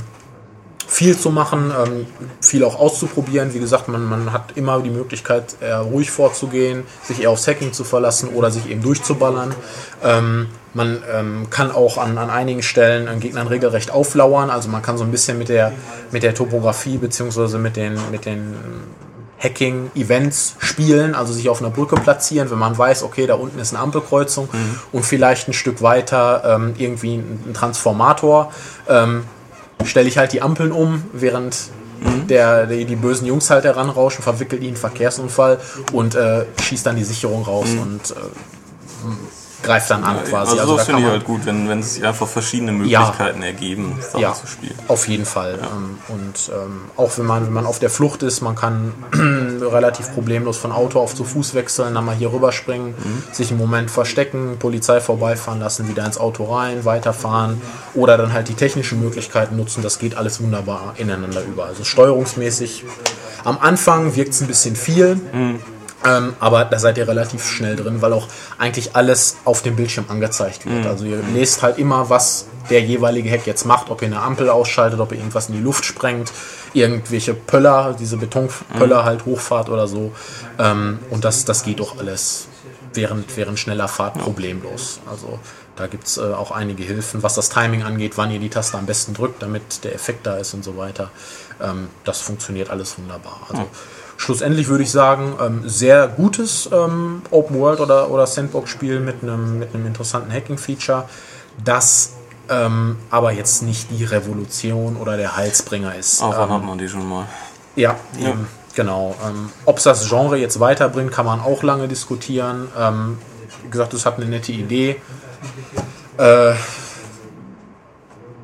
viel zu machen, ähm, viel auch auszuprobieren. Wie gesagt, man, man hat immer die Möglichkeit, ruhig vorzugehen, sich eher aufs Hacking zu verlassen oder sich eben durchzuballern. Ähm, man ähm, kann auch an, an einigen Stellen an Gegnern regelrecht auflauern. Also man kann so ein bisschen mit der, mit der Topografie beziehungsweise mit den, mit den Hacking-Events spielen, also sich auf einer Brücke platzieren, wenn man weiß, okay, da unten ist eine Ampelkreuzung und vielleicht ein Stück weiter ähm, irgendwie ein, ein Transformator. Ähm, stelle ich halt die Ampeln um, während der, die, die bösen Jungs halt heranrauschen, verwickelt die in einen Verkehrsunfall und äh, schießt dann die Sicherung raus und äh, greift dann an quasi. Also, da das finde ich halt gut, wenn, wenn sich einfach verschiedene Möglichkeiten ergeben, Sachen ja, zu spielen. auf jeden Fall. Ähm, Und ähm, auch wenn man, wenn man auf der Flucht ist, man kann relativ problemlos von Auto auf zu Fuß wechseln, dann mal hier rüberspringen, sich einen Moment verstecken, Polizei vorbeifahren lassen, wieder ins Auto rein, weiterfahren oder dann halt die technischen Möglichkeiten nutzen. Das geht alles wunderbar ineinander über. Also steuerungsmäßig am Anfang wirkt es ein bisschen viel. Ähm, aber da seid ihr relativ schnell drin, weil auch eigentlich alles auf dem Bildschirm angezeigt wird. Also ihr lest halt immer, was der jeweilige Hack jetzt macht, ob ihr eine Ampel ausschaltet, ob ihr irgendwas in die Luft sprengt, irgendwelche Pöller, diese Betonpöller halt hochfahrt oder so. Ähm, und das, das geht auch alles während, während schneller Fahrt problemlos. Also da gibt es äh, auch einige Hilfen, was das Timing angeht, wann ihr die Taste am besten drückt, damit der Effekt da ist und so weiter. Ähm, das funktioniert alles wunderbar. Also schlussendlich würde ich sagen, ähm, sehr gutes ähm, Open World oder, oder Sandbox-Spiel mit einem mit einem interessanten Hacking-Feature, das ähm, aber jetzt nicht die Revolution oder der Heilsbringer ist. Auch wann Ähm, hat man die schon mal? ja, eben, genau. Ähm, Ob es das Genre jetzt weiterbringt, kann man auch lange diskutieren. Ähm, wie gesagt, es hat eine nette Idee. Äh,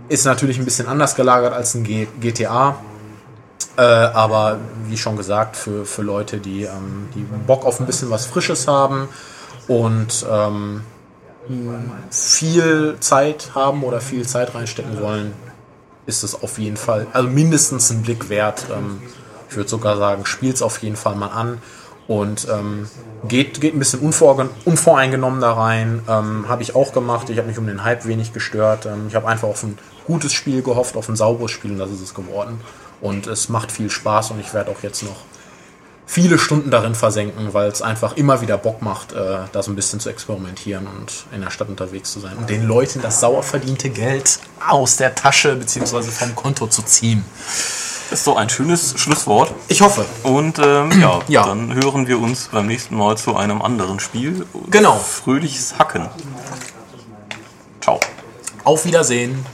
ist natürlich ein bisschen anders gelagert als ein G GTA. Äh, aber wie schon gesagt, für, für Leute, die, ähm, die Bock auf ein bisschen was Frisches haben und ähm, viel Zeit haben oder viel Zeit reinstecken wollen, ist es auf jeden Fall, also mindestens ein Blick wert. Ähm, ich würde sogar sagen, spielt es auf jeden Fall mal an und ähm, geht, geht ein bisschen unvoreingenommen da rein. Ähm, habe ich auch gemacht. Ich habe mich um den Hype wenig gestört. Ähm, ich habe einfach auf ein gutes Spiel gehofft, auf ein sauberes Spiel und das ist es geworden. Und es macht viel Spaß und ich werde auch jetzt noch viele Stunden darin versenken, weil es einfach immer wieder Bock macht, äh, da so ein bisschen zu experimentieren und in der Stadt unterwegs zu sein und den Leuten das sauer verdiente Geld aus der Tasche bzw. vom Konto zu ziehen. Das ist doch ein schönes Schlusswort. Ich hoffe. Und ähm, ja, Ja. dann hören wir uns beim nächsten Mal zu einem anderen Spiel. Genau. Fröhliches Hacken. Ciao. Auf Wiedersehen.